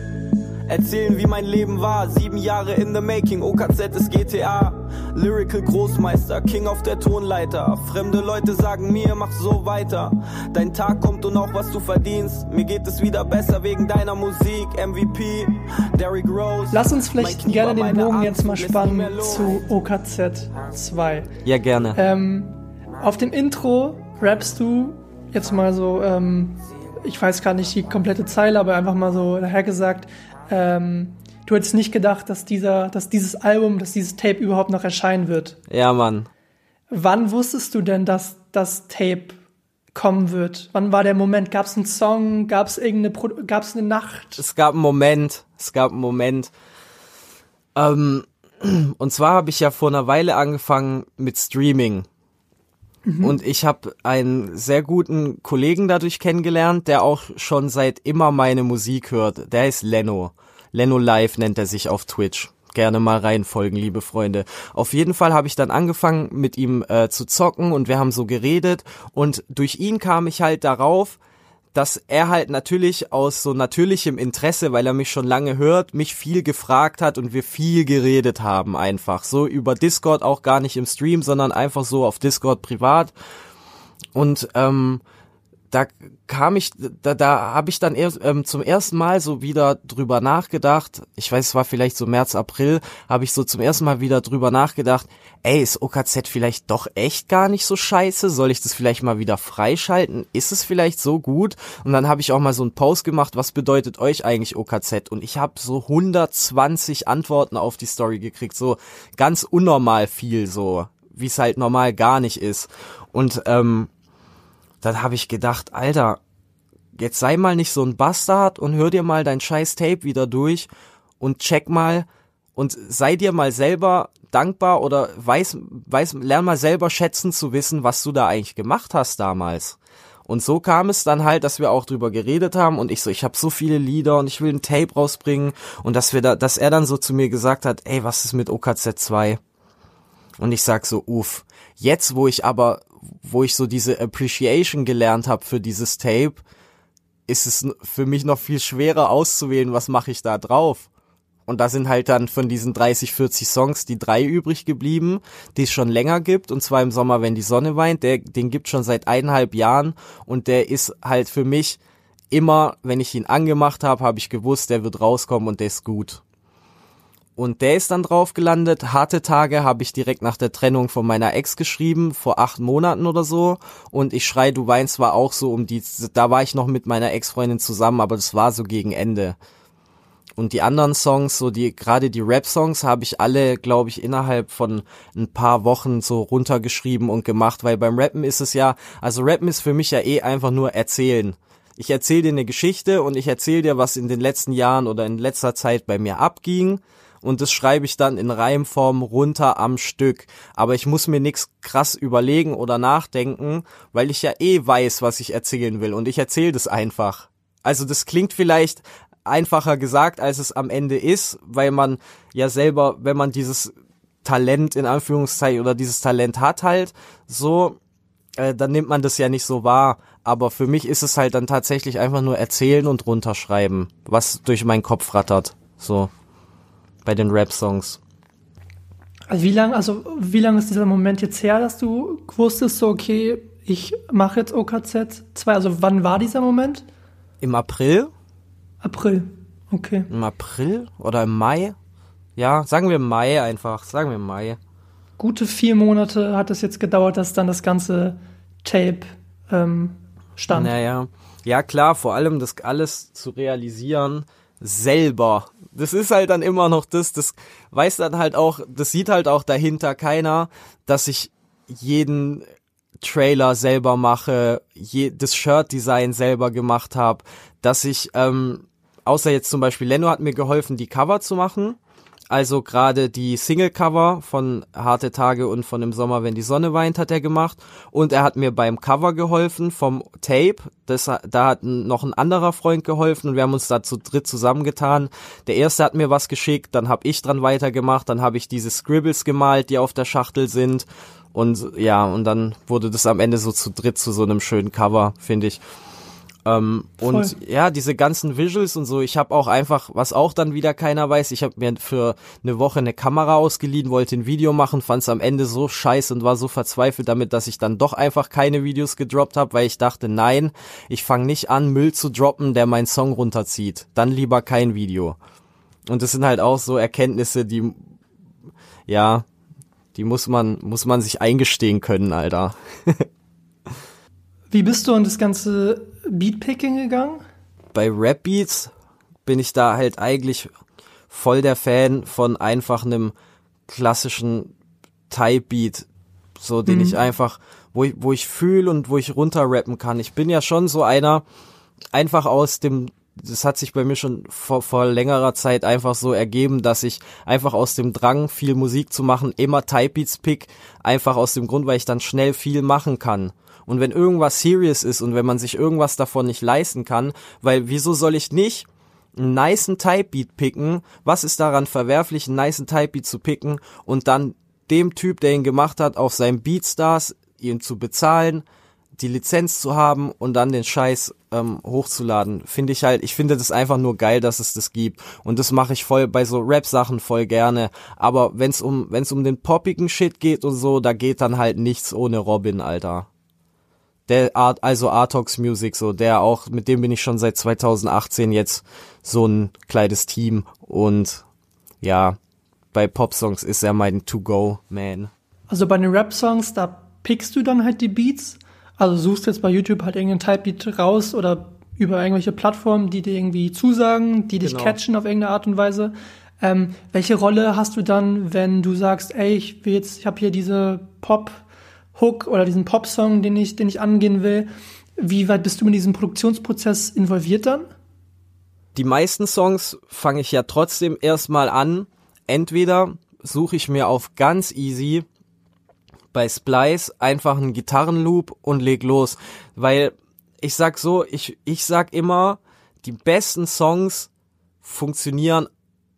erzählen, wie mein Leben war. Sieben Jahre in the making, OKZ ist GTA. Lyrical Großmeister, King auf der Tonleiter. Fremde Leute sagen mir, mach so weiter. Dein Tag kommt und auch was du verdienst. Mir geht es wieder besser wegen deiner Musik. MVP, Derrick Rose. Lass uns vielleicht Knie gerne den Bogen jetzt mal spannen zu OKZ 2. Ja, gerne. Ähm, auf dem Intro rappst du jetzt mal so, ähm, ich weiß gar nicht die komplette Zeile, aber einfach mal so dahergesagt, ähm, du hättest nicht gedacht, dass dieser, dass dieses Album, dass dieses Tape überhaupt noch erscheinen wird. Ja, Mann. Wann wusstest du denn, dass das Tape kommen wird? Wann war der Moment? Gab es einen Song? Gab es irgendeine, Pro gab es eine Nacht? Es gab einen Moment, es gab einen Moment. Ähm, und zwar habe ich ja vor einer Weile angefangen mit Streaming. Und ich habe einen sehr guten Kollegen dadurch kennengelernt, der auch schon seit immer meine Musik hört. Der ist Leno. Leno Live nennt er sich auf Twitch. Gerne mal reinfolgen, liebe Freunde. Auf jeden Fall habe ich dann angefangen, mit ihm äh, zu zocken und wir haben so geredet. Und durch ihn kam ich halt darauf, dass er halt natürlich aus so natürlichem Interesse, weil er mich schon lange hört, mich viel gefragt hat und wir viel geredet haben einfach. So über Discord auch gar nicht im Stream, sondern einfach so auf Discord privat. Und ähm, da kam ich, da, da habe ich dann erst ähm, zum ersten Mal so wieder drüber nachgedacht. Ich weiß, es war vielleicht so März, April, habe ich so zum ersten Mal wieder drüber nachgedacht. Ey, ist OKZ vielleicht doch echt gar nicht so scheiße? Soll ich das vielleicht mal wieder freischalten? Ist es vielleicht so gut? Und dann habe ich auch mal so einen Post gemacht. Was bedeutet euch eigentlich OKZ? Und ich habe so 120 Antworten auf die Story gekriegt, so ganz unnormal viel, so wie es halt normal gar nicht ist. Und ähm, dann habe ich gedacht, Alter, jetzt sei mal nicht so ein Bastard und hör dir mal dein scheiß Tape wieder durch und check mal und sei dir mal selber dankbar oder weiß, weiß, lern mal selber schätzen zu wissen, was du da eigentlich gemacht hast damals. Und so kam es dann halt, dass wir auch drüber geredet haben und ich so, ich habe so viele Lieder und ich will ein Tape rausbringen und dass wir da, dass er dann so zu mir gesagt hat, ey, was ist mit OKZ 2? Und ich sag so, uff. Jetzt, wo ich aber wo ich so diese Appreciation gelernt habe für dieses Tape, ist es für mich noch viel schwerer auszuwählen, was mache ich da drauf. Und da sind halt dann von diesen 30, 40 Songs die drei übrig geblieben, die es schon länger gibt. Und zwar im Sommer, wenn die Sonne weint. Der, den gibt schon seit eineinhalb Jahren. Und der ist halt für mich immer, wenn ich ihn angemacht habe, habe ich gewusst, der wird rauskommen und der ist gut. Und der ist dann drauf gelandet. Harte Tage habe ich direkt nach der Trennung von meiner Ex geschrieben, vor acht Monaten oder so. Und ich schrei, du weinst war auch so um die, da war ich noch mit meiner Ex-Freundin zusammen, aber das war so gegen Ende. Und die anderen Songs, so die, gerade die Rap-Songs, habe ich alle, glaube ich, innerhalb von ein paar Wochen so runtergeschrieben und gemacht, weil beim Rappen ist es ja, also Rappen ist für mich ja eh einfach nur erzählen. Ich erzähle dir eine Geschichte und ich erzähle dir, was in den letzten Jahren oder in letzter Zeit bei mir abging und das schreibe ich dann in Reimform runter am Stück. Aber ich muss mir nichts krass überlegen oder nachdenken, weil ich ja eh weiß, was ich erzählen will und ich erzähle das einfach. Also das klingt vielleicht einfacher gesagt, als es am Ende ist, weil man ja selber, wenn man dieses Talent in Anführungszeichen oder dieses Talent hat halt, so, äh, dann nimmt man das ja nicht so wahr. Aber für mich ist es halt dann tatsächlich einfach nur erzählen und runterschreiben, was durch meinen Kopf rattert. So bei den Rap-Songs. Also wie lange, also wie lange ist dieser Moment jetzt her, dass du wusstest, so okay, ich mache jetzt OKZ 2? Also wann war dieser Moment? Im April? April. Okay. Im April oder im Mai? Ja, sagen wir Mai einfach. Sagen wir Mai. Gute vier Monate hat es jetzt gedauert, dass dann das ganze Tape ähm, stand. Naja. Ja, klar, vor allem das alles zu realisieren selber. Das ist halt dann immer noch das, das weiß dann halt auch, das sieht halt auch dahinter keiner, dass ich jeden Trailer selber mache, je, das Shirt-Design selber gemacht habe, dass ich, ähm, außer jetzt zum Beispiel Leno hat mir geholfen, die Cover zu machen also gerade die Single-Cover von Harte Tage und von Im Sommer, wenn die Sonne weint, hat er gemacht. Und er hat mir beim Cover geholfen vom Tape. Das, da hat noch ein anderer Freund geholfen und wir haben uns da zu dritt zusammengetan. Der erste hat mir was geschickt, dann habe ich dran weitergemacht, dann habe ich diese Scribbles gemalt, die auf der Schachtel sind. Und ja, und dann wurde das am Ende so zu dritt zu so einem schönen Cover, finde ich. Ähm, und ja, diese ganzen Visuals und so, ich habe auch einfach, was auch dann wieder keiner weiß, ich habe mir für eine Woche eine Kamera ausgeliehen, wollte ein Video machen, fand es am Ende so scheiße und war so verzweifelt damit, dass ich dann doch einfach keine Videos gedroppt habe, weil ich dachte, nein, ich fange nicht an, Müll zu droppen, der meinen Song runterzieht. Dann lieber kein Video. Und das sind halt auch so Erkenntnisse, die, ja, die muss man, muss man sich eingestehen können, Alter. Wie bist du an das ganze Beatpicking gegangen? Bei Rap Beats bin ich da halt eigentlich voll der Fan von einfach einem klassischen Type Beat, so den mhm. ich einfach, wo ich, wo ich fühle und wo ich runterrappen kann. Ich bin ja schon so einer, einfach aus dem das hat sich bei mir schon vor, vor längerer Zeit einfach so ergeben, dass ich einfach aus dem Drang, viel Musik zu machen, immer Type Beats pick, einfach aus dem Grund, weil ich dann schnell viel machen kann. Und wenn irgendwas serious ist und wenn man sich irgendwas davon nicht leisten kann, weil wieso soll ich nicht einen niceen Typebeat picken? Was ist daran verwerflich, einen niceen Typebeat zu picken und dann dem Typ, der ihn gemacht hat, auf seinem Beatstars ihn zu bezahlen, die Lizenz zu haben und dann den Scheiß ähm, hochzuladen, finde ich halt, ich finde das einfach nur geil, dass es das gibt. Und das mache ich voll bei so Rap-Sachen voll gerne, aber wenn's um wenn's um den poppigen Shit geht und so, da geht dann halt nichts ohne Robin, Alter der Art, also Artox Music, so der auch, mit dem bin ich schon seit 2018 jetzt so ein kleines Team und ja, bei Pop-Songs ist er mein To-Go-Man. Also bei den Rap-Songs, da pickst du dann halt die Beats, also suchst jetzt bei YouTube halt irgendeinen Type-Beat raus oder über irgendwelche Plattformen, die dir irgendwie zusagen, die dich Genau. catchen auf irgendeine Art und Weise. Ähm, welche Rolle hast du dann, wenn du sagst, ey, ich will jetzt, ich habe hier diese Pop-Hook oder diesen Pop-Song, den ich, den ich angehen will? Wie weit bist du in diesem Produktionsprozess involviert dann? Die meisten Songs fange ich ja trotzdem erstmal an. Entweder suche ich mir auf ganz easy bei Splice einfach einen Gitarrenloop und leg los, weil ich sag so, ich ich sag immer, die besten Songs funktionieren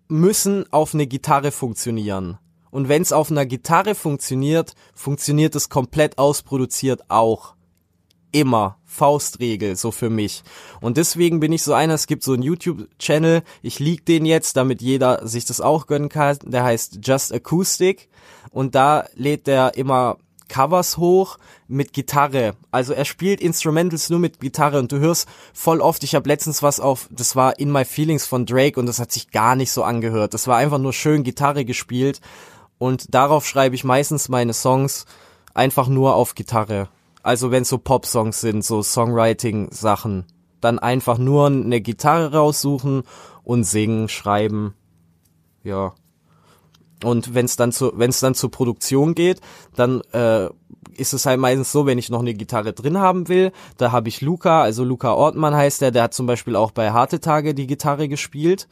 müssen auf eine Gitarre funktionieren. Und wenn es auf einer Gitarre funktioniert, funktioniert es komplett ausproduziert auch. Immer. Faustregel so für mich. Und deswegen bin ich so einer, es gibt so einen YouTube-Channel, ich lieg den jetzt, damit jeder sich das auch gönnen kann, der heißt Just Acoustic. Und da lädt der immer Covers hoch mit Gitarre. Also er spielt Instrumentals nur mit Gitarre. Und du hörst voll oft, ich habe letztens was auf, das war In My Feelings von Drake und das hat sich gar nicht so angehört. Das war einfach nur schön Gitarre gespielt und darauf schreibe ich meistens meine Songs einfach nur auf Gitarre. Also wenn so Pop-Songs sind, so Songwriting-Sachen, dann einfach nur eine Gitarre raussuchen und singen, schreiben. Ja. Und wenn es dann zu, wenn es dann zur Produktion geht, dann äh, ist es halt meistens so, wenn ich noch eine Gitarre drin haben will, da habe ich Luca, also Luca Ortmann heißt der, der hat zum Beispiel auch bei Harte Tage die Gitarre gespielt.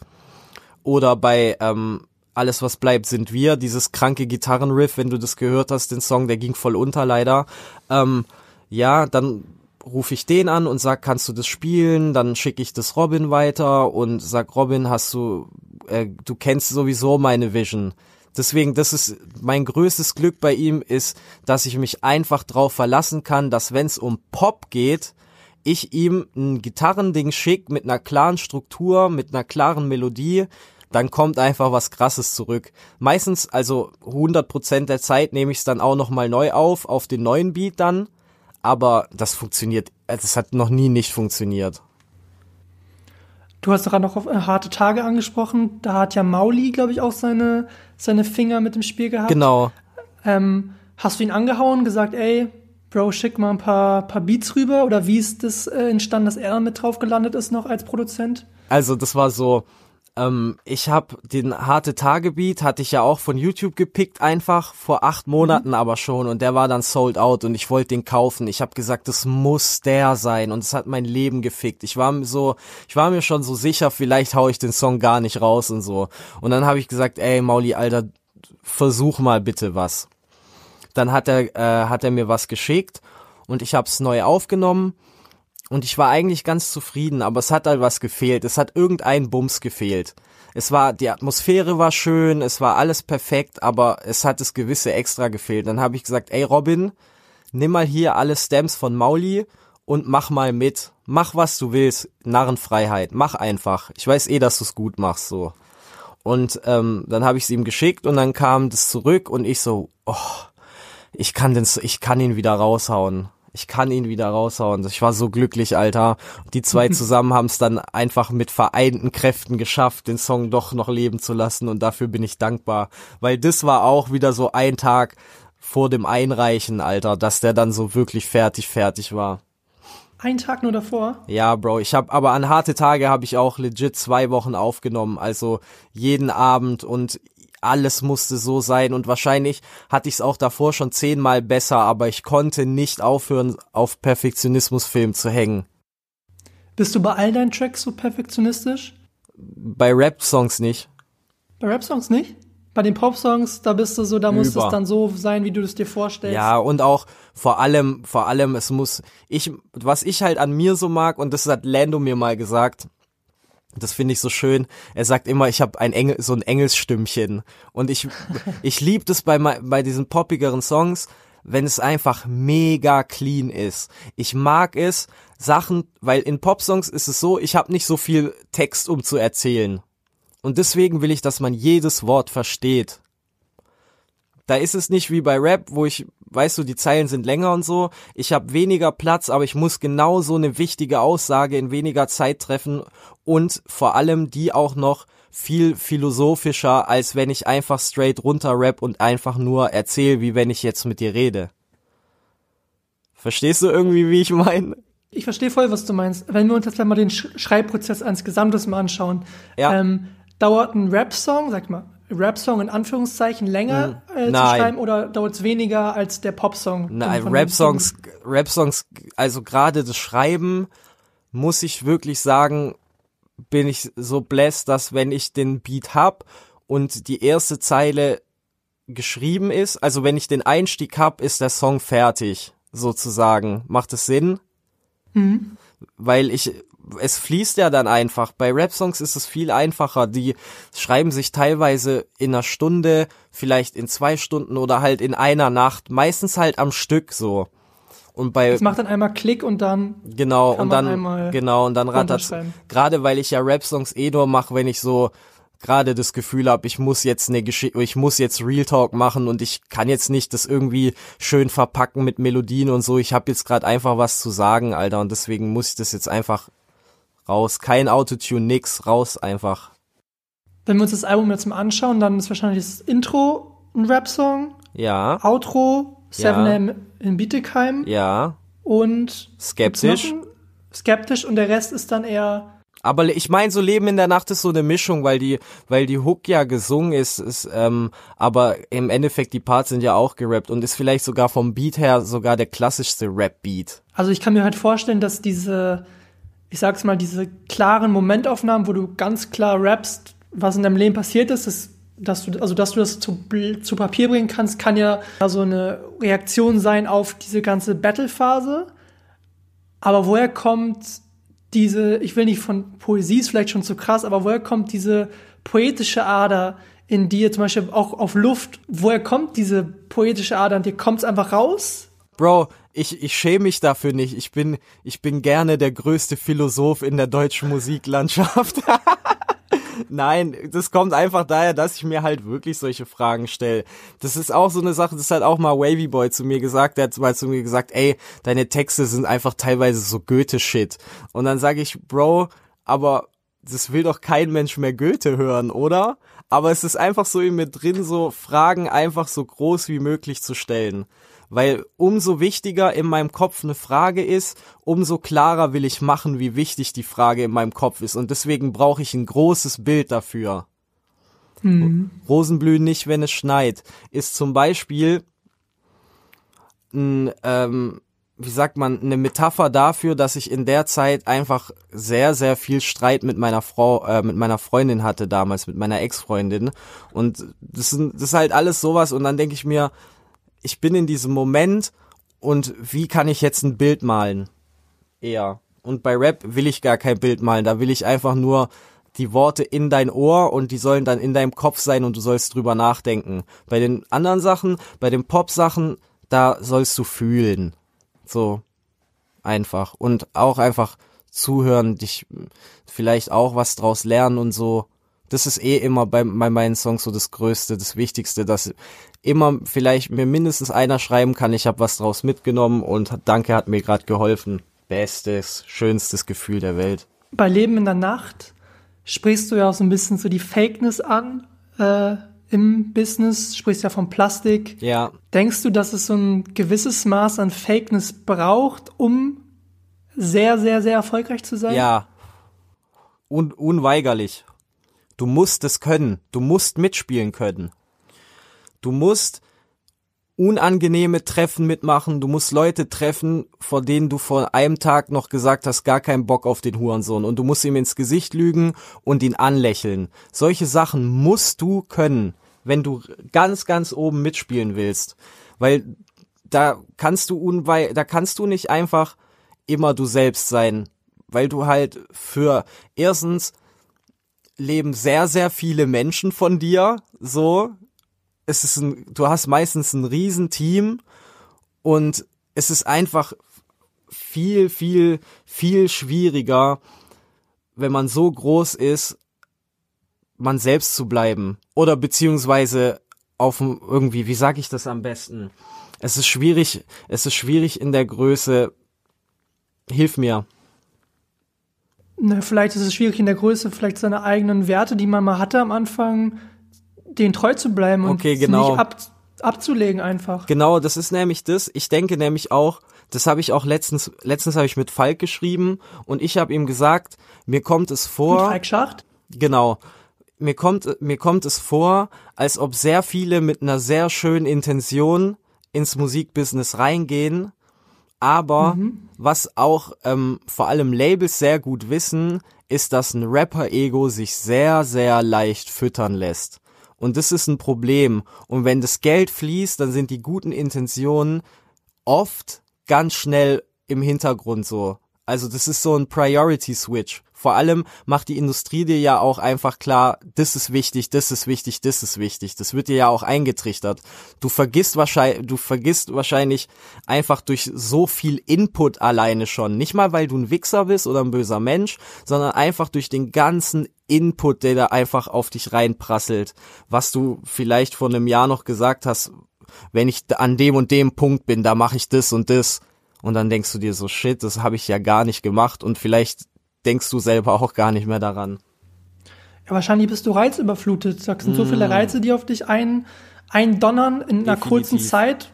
Oder bei ähm, alles, was bleibt, sind wir. Dieses kranke Gitarrenriff, wenn du das gehört hast, den Song, der ging voll unter leider. Ähm, ja, dann rufe ich den an und sag, kannst du das spielen? Dann schicke ich das Robin weiter und sag, Robin, hast du, äh, du kennst sowieso meine Vision. Deswegen, das ist mein größtes Glück bei ihm ist, dass ich mich einfach drauf verlassen kann, dass wenn es um Pop geht, ich ihm ein Gitarrending schick mit einer klaren Struktur, mit einer klaren Melodie, dann kommt einfach was krasses zurück. Meistens, also 100% der Zeit nehme ich es dann auch nochmal neu auf, auf den neuen Beat dann, aber das funktioniert, also es hat noch nie nicht funktioniert. Du hast gerade noch auf äh, harte Tage angesprochen. Da hat ja Mauli, glaube ich, auch seine, seine Finger mit im Spiel gehabt. Genau. Ähm, hast du ihn angehauen, gesagt, ey, Bro, schick mal ein paar, paar Beats rüber? Oder wie ist das äh, entstanden, dass er mit drauf gelandet ist noch als Produzent? Also das war so, ähm, ich habe den harte Tage Beat hatte ich ja auch von YouTube gepickt einfach vor acht Monaten aber schon und der war dann sold out und ich wollte den kaufen. Ich habe gesagt, das muss der sein und es hat mein Leben gefickt. Ich war mir so, ich war mir schon so sicher, vielleicht hau ich den Song gar nicht raus und so. Und dann habe ich gesagt, ey Mauli, Alter, versuch mal bitte was. Dann hat er äh, hat er mir was geschickt und ich habe es neu aufgenommen und ich war eigentlich ganz zufrieden, aber es hat halt was gefehlt. Es hat irgendein Bums gefehlt. Es war, die Atmosphäre war schön, es war alles perfekt, aber es hat das gewisse Extra gefehlt. Dann habe ich gesagt, ey Robin, nimm mal hier alle Stems von Mauli und mach mal mit. Mach was du willst. Narrenfreiheit. Mach einfach. Ich weiß eh, dass du es gut machst, so. Und ähm, dann habe ich es ihm geschickt und dann kam das zurück und ich so, oh, ich kann den, ich kann ihn wieder raushauen. Ich kann ihn wieder raushauen. Ich war so glücklich, Alter. Die zwei zusammen haben es dann einfach mit vereinten Kräften geschafft, den Song doch noch leben zu lassen und dafür bin ich dankbar. Weil das war auch wieder so ein Tag vor dem Einreichen, Alter, dass der dann so wirklich fertig, fertig war. Ein Tag nur davor. Ja, Bro, ich habe aber an harte Tage habe ich auch legit zwei Wochen aufgenommen, also jeden Abend und alles musste so sein und wahrscheinlich hatte ich es auch davor schon zehnmal besser, aber ich konnte nicht aufhören, auf Perfektionismusfilm zu hängen. Bist du bei all deinen Tracks so perfektionistisch? Bei Rap-Songs nicht. Bei Rap-Songs nicht? Bei den Pop-Songs, da bist du so, da muss Über. es dann so sein, wie du es dir vorstellst. Ja, und auch vor allem, vor allem, es muss, ich, was ich halt an mir so mag, und das hat Lando mir mal gesagt, das finde ich so schön. Er sagt immer, ich habe ein Engel, so ein Engelsstimmchen. Und ich, ich liebe das bei, bei diesen poppigeren Songs, wenn es einfach mega clean ist. Ich mag es, Sachen, weil in Popsongs ist es so, ich habe nicht so viel Text, um zu erzählen. Und deswegen will ich, dass man jedes Wort versteht. Da ist es nicht wie bei Rap, wo ich, weißt du, die Zeilen sind länger und so. Ich habe weniger Platz, aber ich muss genau so eine wichtige Aussage in weniger Zeit treffen und vor allem die auch noch viel philosophischer, als wenn ich einfach straight runter rap und einfach nur erzähle, wie wenn ich jetzt mit dir rede. Verstehst du irgendwie, wie ich meine? Ich verstehe voll, was du meinst. Wenn wir uns jetzt mal den Sch Schreibprozess als Gesamtes mal anschauen, Ja. ähm, dauert ein Rap-Song, sag mal, Rap-Song in Anführungszeichen länger äh, zu Hm. Schreiben oder dauert es weniger als der Pop-Song? Nein, Rap-Songs, Rap-Songs, also gerade das Schreiben, muss ich wirklich sagen, bin ich so blessed, dass wenn ich den Beat hab und die erste Zeile geschrieben ist, also wenn ich den Einstieg hab, ist der Song fertig, sozusagen. Macht es Sinn? Weil ich, es fließt ja dann einfach. Bei Rap-Songs ist es viel einfacher. Die schreiben sich teilweise in einer Stunde, vielleicht in zwei Stunden oder halt in einer Nacht. Meistens halt am Stück so. Und bei, Es macht dann einmal Klick und dann genau, und dann, genau, und dann rattert. Gerade weil ich ja Rap-Songs eh nur mache, wenn ich so gerade das Gefühl habe, ich muss jetzt eine Geschichte, ich muss jetzt Real Talk machen und ich kann jetzt nicht das irgendwie schön verpacken mit Melodien und so. Ich habe jetzt gerade einfach was zu sagen, Alter, und deswegen muss ich das jetzt einfach raus. Kein Autotune, nix, raus einfach. Wenn wir uns das Album jetzt mal anschauen, dann ist wahrscheinlich das Intro ein Rap-Song, Ja, Outro, Ja. 7am in Bietigheim ja, und skeptisch. skeptisch und der Rest ist dann eher Aber ich meine, so Leben in der Nacht ist so eine Mischung, weil die, weil die Hook ja gesungen ist, ist ähm, aber im Endeffekt die Parts sind ja auch gerappt und ist vielleicht sogar vom Beat her sogar der klassischste Rap-Beat. Also ich kann mir halt vorstellen, dass diese, ich sag's mal, diese klaren Momentaufnahmen, wo du ganz klar rappst, was in deinem Leben passiert ist, ist dass du, also dass du das zu, zu Papier bringen kannst, kann ja so eine Reaktion sein auf diese ganze Battle-Phase. Aber woher kommt diese, ich will nicht von Poesie, ist vielleicht schon zu krass, aber woher kommt diese poetische Ader in dir, zum Beispiel auch auf Luft, woher kommt diese poetische Ader in dir? Kommt's einfach raus? Bro, ich, ich schäme mich dafür nicht. Ich bin, ich bin gerne der größte Philosoph in der deutschen Musiklandschaft. Nein, das kommt einfach daher, dass ich mir halt wirklich solche Fragen stelle. Das ist auch so eine Sache, das hat auch mal Wavy Boy zu mir gesagt, der hat mal zu mir gesagt, ey, deine Texte sind einfach teilweise so Goethe-Shit. Und dann sage ich, Bro, aber das will doch kein Mensch mehr Goethe hören, oder? Aber es ist einfach so in mir drin, so Fragen einfach so groß wie möglich zu stellen. Weil umso wichtiger in meinem Kopf eine Frage ist, umso klarer will ich machen, wie wichtig die Frage in meinem Kopf ist. Und deswegen brauche ich ein großes Bild dafür. Rosen blühen nicht, wenn es schneit, ist zum Beispiel ein, ähm, wie sagt man, eine Metapher dafür, dass ich in der Zeit einfach sehr, sehr viel Streit mit meiner Frau, äh, mit meiner Freundin hatte damals, mit meiner Ex-Freundin. Und das, sind, das ist halt alles sowas. Und dann denke ich mir, ich bin in diesem Moment und wie kann ich jetzt ein Bild malen? Eher. Und bei Rap will ich gar kein Bild malen, da will ich einfach nur die Worte in dein Ohr und die sollen dann in deinem Kopf sein und du sollst drüber nachdenken. Bei den anderen Sachen, bei den Pop-Sachen, da sollst du fühlen. So einfach. Und auch einfach zuhören, dich vielleicht auch was draus lernen und so. Das ist eh immer bei, bei meinen Songs so das Größte, das Wichtigste, dass immer vielleicht mir mindestens einer schreiben kann, ich habe was draus mitgenommen und danke hat mir gerade geholfen. Bestes, schönstes Gefühl der Welt. bei Leben in der Nacht sprichst du ja auch so ein bisschen so die Fakeness an äh, im Business, sprichst ja von Plastik. Ja, Denkst du, dass es so ein gewisses Maß an Fakeness braucht, um sehr, sehr, sehr erfolgreich zu sein? ja. Un unweigerlich. Du musst es können. Du musst mitspielen können. Du musst unangenehme Treffen mitmachen, du musst Leute treffen, vor denen du vor einem Tag noch gesagt hast, gar keinen Bock auf den Hurensohn. Und du musst ihm ins Gesicht lügen und ihn anlächeln. Solche Sachen musst du können, wenn du ganz, ganz oben mitspielen willst, weil da kannst du unwei da kannst du nicht einfach immer du selbst sein, weil du halt für erstens leben sehr, sehr viele Menschen von dir, so, es ist ein, du hast meistens ein Riesenteam und es ist einfach viel, viel, viel schwieriger, wenn man so groß ist, man selbst zu bleiben. Oder beziehungsweise auf irgendwie, wie sage ich das am besten? Es ist schwierig, es ist schwierig in der Größe. Hilf mir. Ne, vielleicht ist es schwierig in der Größe, vielleicht seine eigenen Werte, die man mal hatte am Anfang, denen treu zu bleiben und Okay, genau. nicht ab, abzulegen einfach. Genau, das ist nämlich das. Ich denke nämlich auch, das habe ich auch letztens, letztens habe ich mit Falk geschrieben und ich habe ihm gesagt, mir kommt es Mit vor, Falk Schacht? genau, mir kommt, mir kommt es vor, als ob sehr viele mit einer sehr schönen Intention ins Musikbusiness reingehen, aber was auch ähm, vor allem Labels sehr gut wissen, ist, dass ein Rapper-Ego sich sehr, sehr leicht füttern lässt. Und das ist ein Problem. Und wenn das Geld fließt, dann sind die guten Intentionen oft ganz schnell im Hintergrund so. Also das ist so ein Priority Switch. Vor allem macht die Industrie dir ja auch einfach klar, das ist wichtig, das ist wichtig, das ist wichtig. Das wird dir ja auch eingetrichtert. Du vergisst wahrscheinlich, du vergisst wahrscheinlich einfach durch so viel Input alleine schon. Nicht mal, weil du ein Wichser bist oder ein böser Mensch, sondern einfach durch den ganzen Input, der da einfach auf dich reinprasselt. Was du vielleicht vor einem Jahr noch gesagt hast, wenn ich an dem und dem Punkt bin, da mache ich das und das. Und dann denkst du dir so, shit, das habe ich ja gar nicht gemacht und vielleicht denkst du selber auch gar nicht mehr daran. Ja, wahrscheinlich bist du reizüberflutet. Da sind so viele Reize, die auf dich ein, eindonnern in einer Definitiv. kurzen Zeit.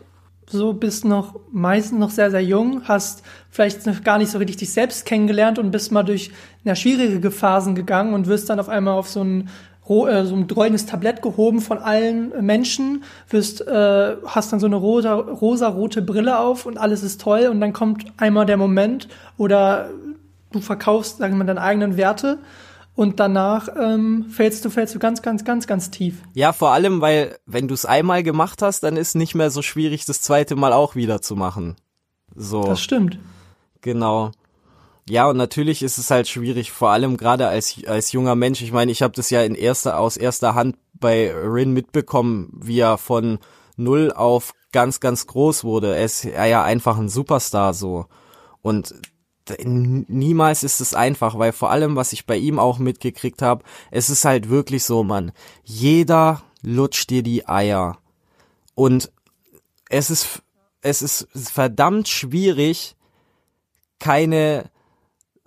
So bist noch meistens noch sehr, sehr jung, hast vielleicht noch gar nicht so richtig dich selbst kennengelernt und bist mal durch eine schwierige Phasen gegangen und wirst dann auf einmal auf so ein äh, so ein goldenes Tablett gehoben von allen Menschen, wirst, äh, hast dann so eine rosa, rosa-rote Brille auf und alles ist toll und dann kommt einmal der Moment oder du verkaufst, sagen wir mal, deine eigenen Werte und danach ähm, fällst du, fällst du ganz, ganz, ganz, ganz tief. Ja, vor allem, weil wenn du es einmal gemacht hast, dann ist nicht mehr so schwierig, das zweite Mal auch wieder zu machen. So. Das stimmt. Genau. Ja, und natürlich ist es halt schwierig, vor allem gerade als, als junger Mensch. Ich meine, ich habe das ja in erster, aus erster Hand bei Rin mitbekommen, wie er von null auf ganz, ganz groß wurde. Er ist ja einfach ein Superstar so. Und niemals ist es einfach, weil vor allem, was ich bei ihm auch mitgekriegt habe, es ist halt wirklich so, Mann. Jeder lutscht dir die Eier. Und es ist, es ist verdammt schwierig, keine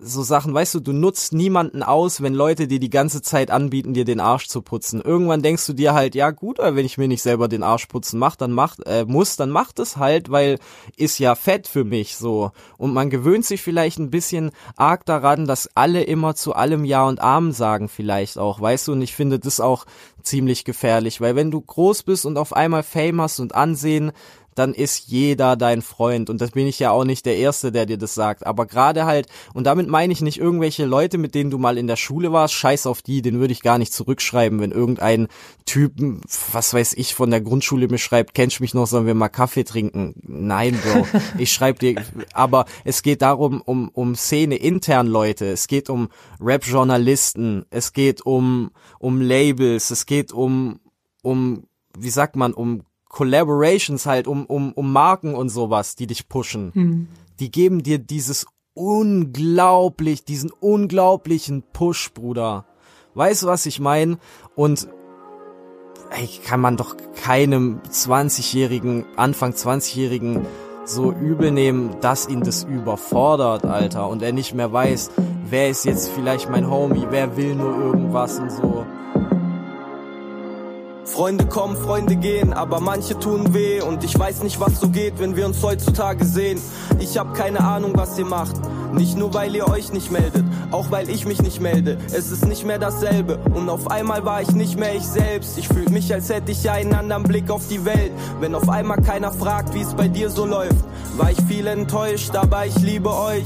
so Sachen, weißt du, du nutzt niemanden aus, wenn Leute dir die ganze Zeit anbieten, dir den Arsch zu putzen. Irgendwann denkst du dir halt, ja gut, wenn ich mir nicht selber den Arsch putzen mach, dann macht, äh, muss, dann macht es halt, weil ist ja fett für mich so. Und man gewöhnt sich vielleicht ein bisschen arg daran, dass alle immer zu allem Ja und Amen sagen vielleicht auch, weißt du, und ich finde das auch ziemlich gefährlich, weil wenn du groß bist und auf einmal Fame hast und Ansehen, dann ist jeder dein Freund. Und das bin ich ja auch nicht der Erste, der dir das sagt. Aber gerade halt, und damit meine ich nicht irgendwelche Leute, mit denen du mal in der Schule warst, scheiß auf die, den würde ich gar nicht zurückschreiben, wenn irgendein Typen, was weiß ich, von der Grundschule mir schreibt, kennst du mich noch, sollen wir mal Kaffee trinken? Nein, Bro. Ich schreibe dir, aber es geht darum, um, um Szene intern Leute. Es geht um Rap-Journalisten. Es geht um, um Labels. Es geht um, um, wie sagt man, um Collaborations halt, um, um, um Marken und sowas, die dich pushen. Die geben dir dieses unglaublich, diesen unglaublichen Push, Bruder. Weißt du, was ich meine? Und ey, kann man doch keinem 20-jährigen, Anfang 20-jährigen so übel nehmen, dass ihn das überfordert, Alter, und er nicht mehr weiß, wer ist jetzt vielleicht mein Homie, wer will nur irgendwas und so. Freunde kommen, Freunde gehen, aber manche tun weh und ich weiß nicht, was so geht, wenn wir uns heutzutage sehen. Ich hab keine Ahnung, was ihr macht. Nicht nur weil ihr euch nicht meldet, auch weil ich mich nicht melde. Es ist nicht mehr dasselbe und auf einmal war ich nicht mehr ich selbst. Ich fühl mich, als hätte ich einen anderen Blick auf die Welt. Wenn auf einmal keiner fragt, wie es bei dir so läuft, war ich viel enttäuscht, aber ich liebe euch.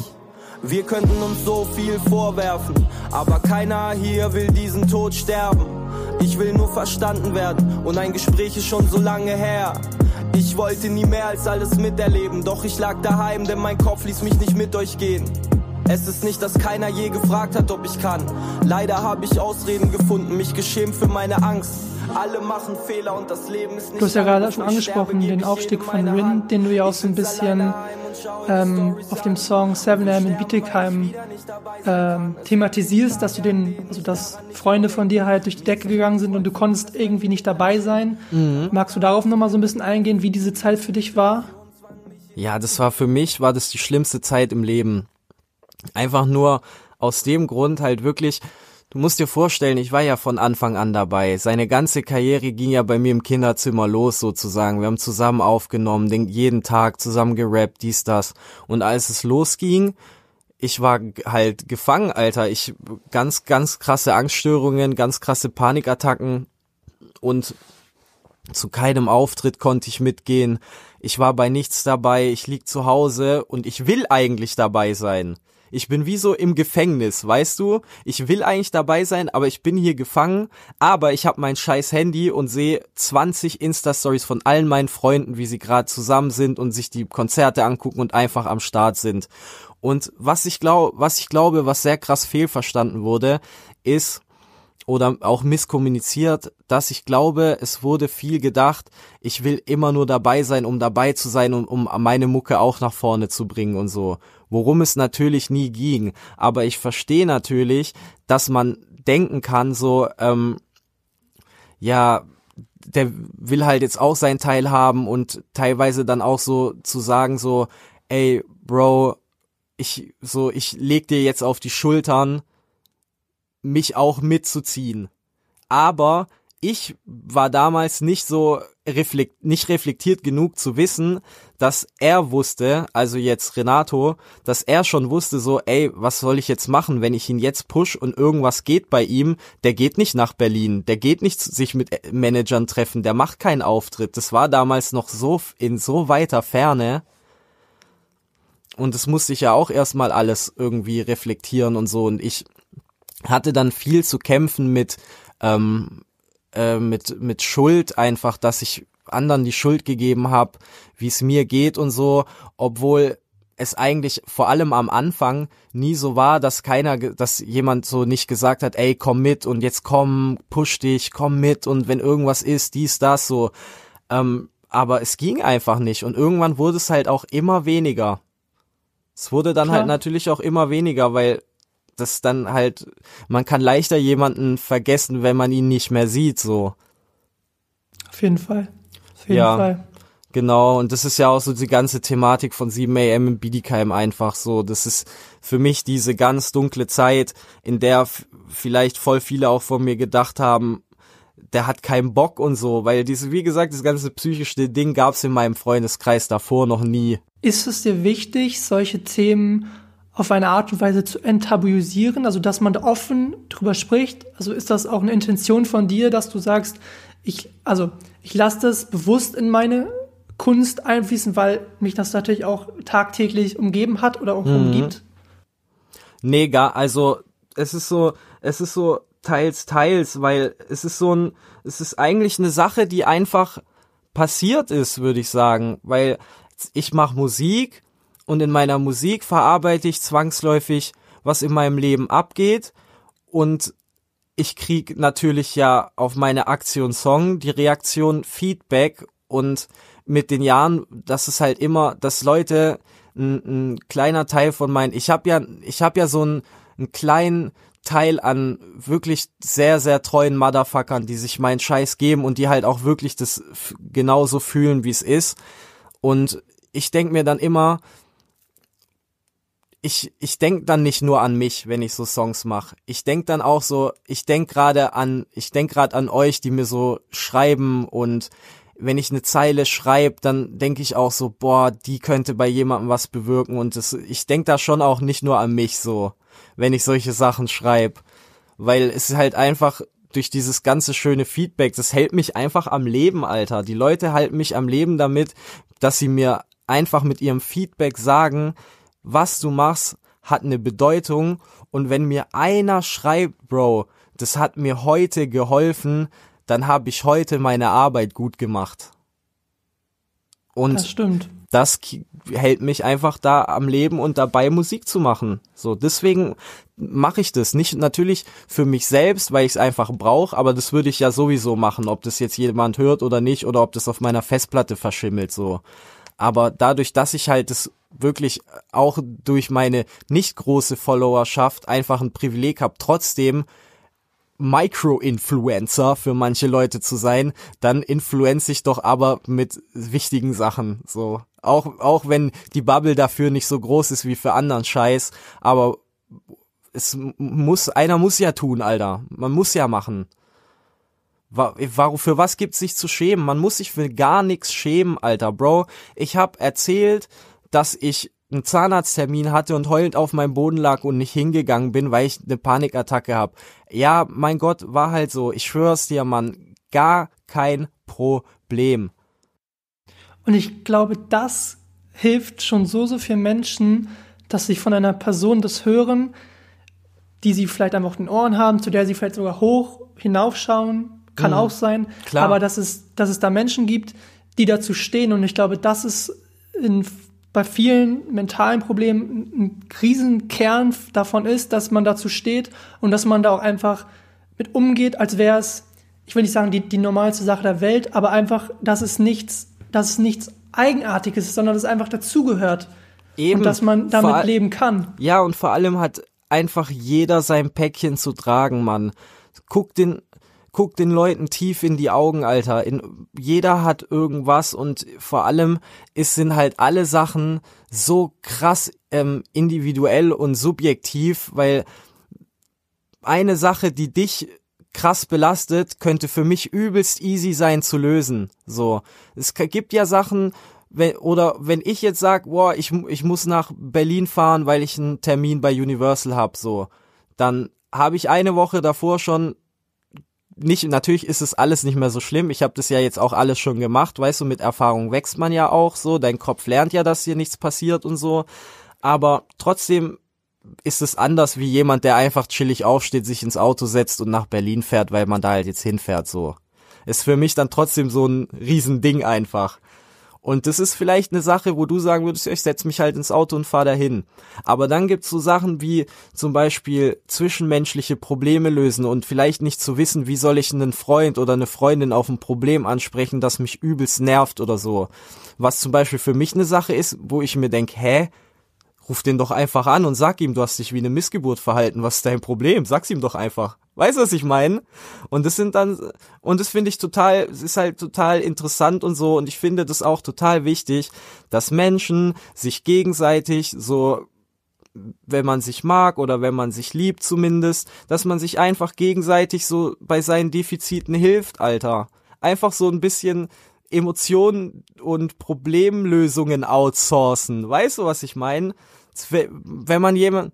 Wir könnten uns so viel vorwerfen, aber keiner hier will diesen Tod sterben. Ich will nur verstanden werden und ein Gespräch ist schon so lange her. Ich wollte nie mehr als alles miterleben, doch ich lag daheim, denn mein Kopf ließ mich nicht mit euch gehen. Es ist nicht, dass keiner je gefragt hat, ob ich kann. Leider habe ich Ausreden gefunden, mich geschämt für meine Angst. Alle machen Fehler und das Leben ist nicht. Du hast ja gerade schon angesprochen, den Aufstieg von Rin, den du ja auch so ein bisschen ähm, auf dem Song wie 7am in Bietigheim ähm, thematisierst, dass du den, also dass Freunde von dir halt durch die Decke gegangen sind und du konntest irgendwie nicht dabei sein. Mhm. Magst du darauf nochmal so ein bisschen eingehen, wie diese Zeit für dich war? Ja, das war für mich, war das die schlimmste Zeit im Leben. Einfach nur aus dem Grund halt wirklich, du musst dir vorstellen, ich war ja von Anfang an dabei. Seine ganze Karriere ging ja bei mir im Kinderzimmer los sozusagen. Wir haben zusammen aufgenommen, den, jeden Tag zusammen gerappt, dies, das. Und als es losging, ich war halt gefangen, Alter. Ich, ganz, ganz krasse Angststörungen, ganz krasse Panikattacken und zu keinem Auftritt konnte ich mitgehen. Ich war bei nichts dabei. Ich lieg zu Hause und ich will eigentlich dabei sein. Ich bin wie so im Gefängnis, weißt du? Ich will eigentlich dabei sein, aber ich bin hier gefangen. Aber ich habe mein scheiß Handy und sehe 20 Insta-Stories von allen meinen Freunden, wie sie gerade zusammen sind und sich die Konzerte angucken und einfach am Start sind. Und was ich glaube, was ich glaube, was sehr krass fehlverstanden wurde, ist, oder auch misskommuniziert, dass ich glaube, es wurde viel gedacht, ich will immer nur dabei sein, um dabei zu sein und um meine Mucke auch nach vorne zu bringen und so. Worum es natürlich nie ging. Aber ich verstehe natürlich, dass man denken kann, so, ähm, ja, der will halt jetzt auch seinen Teil haben und teilweise dann auch so zu sagen, so, ey, Bro, ich, so, ich leg dir jetzt auf die Schultern, mich auch mitzuziehen. Aber ich war damals nicht so reflekt, nicht reflektiert genug zu wissen, dass er wusste, also jetzt Renato, dass er schon wusste so, ey, was soll ich jetzt machen, wenn ich ihn jetzt push und irgendwas geht bei ihm, der geht nicht nach Berlin, der geht nicht sich mit Managern treffen, der macht keinen Auftritt. Das war damals noch so in so weiter Ferne. Und das musste ich ja auch erstmal alles irgendwie reflektieren und so. Und ich hatte dann viel zu kämpfen mit, ähm, äh, mit, mit Schuld einfach, dass ich anderen die Schuld gegeben habe, wie es mir geht und so, obwohl es eigentlich vor allem am Anfang nie so war, dass keiner, dass jemand so nicht gesagt hat, ey, komm mit und jetzt komm, push dich, komm mit und wenn irgendwas ist, dies, das, so. Ähm, aber es ging einfach nicht und irgendwann wurde es halt auch immer weniger. Es wurde dann Klar. halt natürlich auch immer weniger, weil das dann halt, man kann leichter jemanden vergessen, wenn man ihn nicht mehr sieht, so. Auf jeden Fall. Auf jeden Ja. Fall. Genau, und das ist ja auch so die ganze Thematik von 7am in Bietigheim einfach so. Das ist für mich diese ganz dunkle Zeit, in der vielleicht voll viele auch von mir gedacht haben, der hat keinen Bock und so, weil diese, wie gesagt, das ganze psychische Ding gab's in meinem Freundeskreis davor noch nie. Ist es dir wichtig, solche Themen auf eine Art und Weise zu enttabuisieren, also dass man da offen drüber spricht? Also ist das auch eine Intention von dir, dass du sagst, ich, also ich lasse das bewusst in meine Kunst einfließen, weil mich das natürlich auch tagtäglich umgeben hat oder auch umgibt? Nee, gar, also es ist so, es ist so teils, teils, weil es ist so ein, es ist eigentlich eine Sache, die einfach passiert ist, würde ich sagen, weil ich mache Musik und in meiner Musik verarbeite ich zwangsläufig, was in meinem Leben abgeht und ich krieg natürlich ja auf meine Aktion Song die Reaktion Feedback und mit den Jahren, das ist halt immer, dass Leute ein, ein kleiner Teil von meinen, ich habe ja, ich habe ja so einen, einen kleinen Teil an wirklich sehr, sehr treuen Motherfuckern, die sich meinen Scheiß geben und die halt auch wirklich das genauso fühlen, wie es ist. Und ich denk mir dann immer, ich, ich denk dann nicht nur an mich, wenn ich so Songs mache. Ich denk dann auch so, ich denk gerade an, ich denk gerade an euch, die mir so schreiben und wenn ich eine Zeile schreibe, dann denke ich auch so, boah, die könnte bei jemandem was bewirken und das, ich denke da schon auch nicht nur an mich so, wenn ich solche Sachen schreibe, weil es ist halt einfach durch dieses ganze schöne Feedback, das hält mich einfach am Leben, Alter. Die Leute halten mich am Leben damit, dass sie mir einfach mit ihrem Feedback sagen, was du machst, hat eine Bedeutung und wenn mir einer schreibt, Bro, das hat mir heute geholfen, dann habe ich heute meine Arbeit gut gemacht. Und Das stimmt. das hält mich einfach da am Leben und dabei Musik zu machen. So, deswegen mache ich das. Nicht natürlich für mich selbst, weil ich es einfach brauche, aber das würde ich ja sowieso machen, ob das jetzt jemand hört oder nicht oder ob das auf meiner Festplatte verschimmelt so. Aber dadurch, dass ich halt das wirklich auch durch meine nicht große Followerschaft einfach ein Privileg habe, trotzdem Micro-Influencer für manche Leute zu sein, dann influenze ich doch aber mit wichtigen Sachen, so. Auch, auch wenn die Bubble dafür nicht so groß ist wie für anderen Scheiß, aber es muss, einer muss ja tun, Alter. Man muss ja machen. Für was gibt's sich zu schämen? Man muss sich für gar nichts schämen, Alter, Bro. Ich hab erzählt, dass ich einen Zahnarzttermin hatte und heulend auf meinem Boden lag und nicht hingegangen bin, weil ich eine Panikattacke hab. Ja, mein Gott, war halt so. Ich schwör's dir, Mann. Gar kein Problem. Und ich glaube, das hilft schon so, so vielen Menschen, dass sie von einer Person das hören, die sie vielleicht einfach auf den Ohren haben, zu der sie vielleicht sogar hoch hinaufschauen, kann auch sein. Klar. Aber dass es, dass es da Menschen gibt, die dazu stehen. Und ich glaube, das ist in, bei vielen mentalen Problemen ein Riesenkern davon ist, dass man dazu steht und dass man da auch einfach mit umgeht, als wäre es, ich will nicht sagen, die, die normalste Sache der Welt, aber einfach, dass es nichts, dass es nichts Eigenartiges ist, sondern dass es einfach dazugehört. Eben. Und dass man damit Vor leben kann. Ja, und vor allem hat einfach jeder sein Päckchen zu tragen, Mann. Guck den, guck den Leuten tief in die Augen, Alter. In, jeder hat irgendwas und vor allem es sind halt alle Sachen so krass ähm, individuell und subjektiv, weil eine Sache, die dich krass belastet, könnte für mich übelst easy sein zu lösen. So, es gibt ja Sachen, wenn, oder wenn ich jetzt sag, boah, ich, ich muss nach Berlin fahren, weil ich einen Termin bei Universal hab, so, dann habe ich eine Woche davor schon nicht, natürlich ist es alles nicht mehr so schlimm. Ich habe das ja jetzt auch alles schon gemacht, weißt du, mit Erfahrung wächst man ja auch so, dein Kopf lernt ja, dass hier nichts passiert und so. Aber trotzdem ist es anders wie jemand, der einfach chillig aufsteht, sich ins Auto setzt und nach Berlin fährt, weil man da halt jetzt hinfährt, so. Ist für mich dann trotzdem so ein Riesending einfach. Und das ist vielleicht eine Sache, wo du sagen würdest, ich setz mich halt ins Auto und fahr dahin. Aber dann gibt's so Sachen wie zum Beispiel zwischenmenschliche Probleme lösen und vielleicht nicht zu wissen, wie soll ich einen Freund oder eine Freundin auf ein Problem ansprechen, das mich übelst nervt oder so. Was zum Beispiel für mich eine Sache ist, wo ich mir denk, hä, ruf den doch einfach an und sag ihm, du hast dich wie eine Missgeburt verhalten. Was ist dein Problem? Sag's ihm doch einfach. Weißt du, was ich meine? Und das sind dann, und das finde ich total, es ist halt total interessant und so. Und ich finde das auch total wichtig, dass Menschen sich gegenseitig so, wenn man sich mag oder wenn man sich liebt zumindest, dass man sich einfach gegenseitig so bei seinen Defiziten hilft, Alter. Einfach so ein bisschen Emotionen und Problemlösungen outsourcen. Weißt du, was ich meine? Wenn man jemand,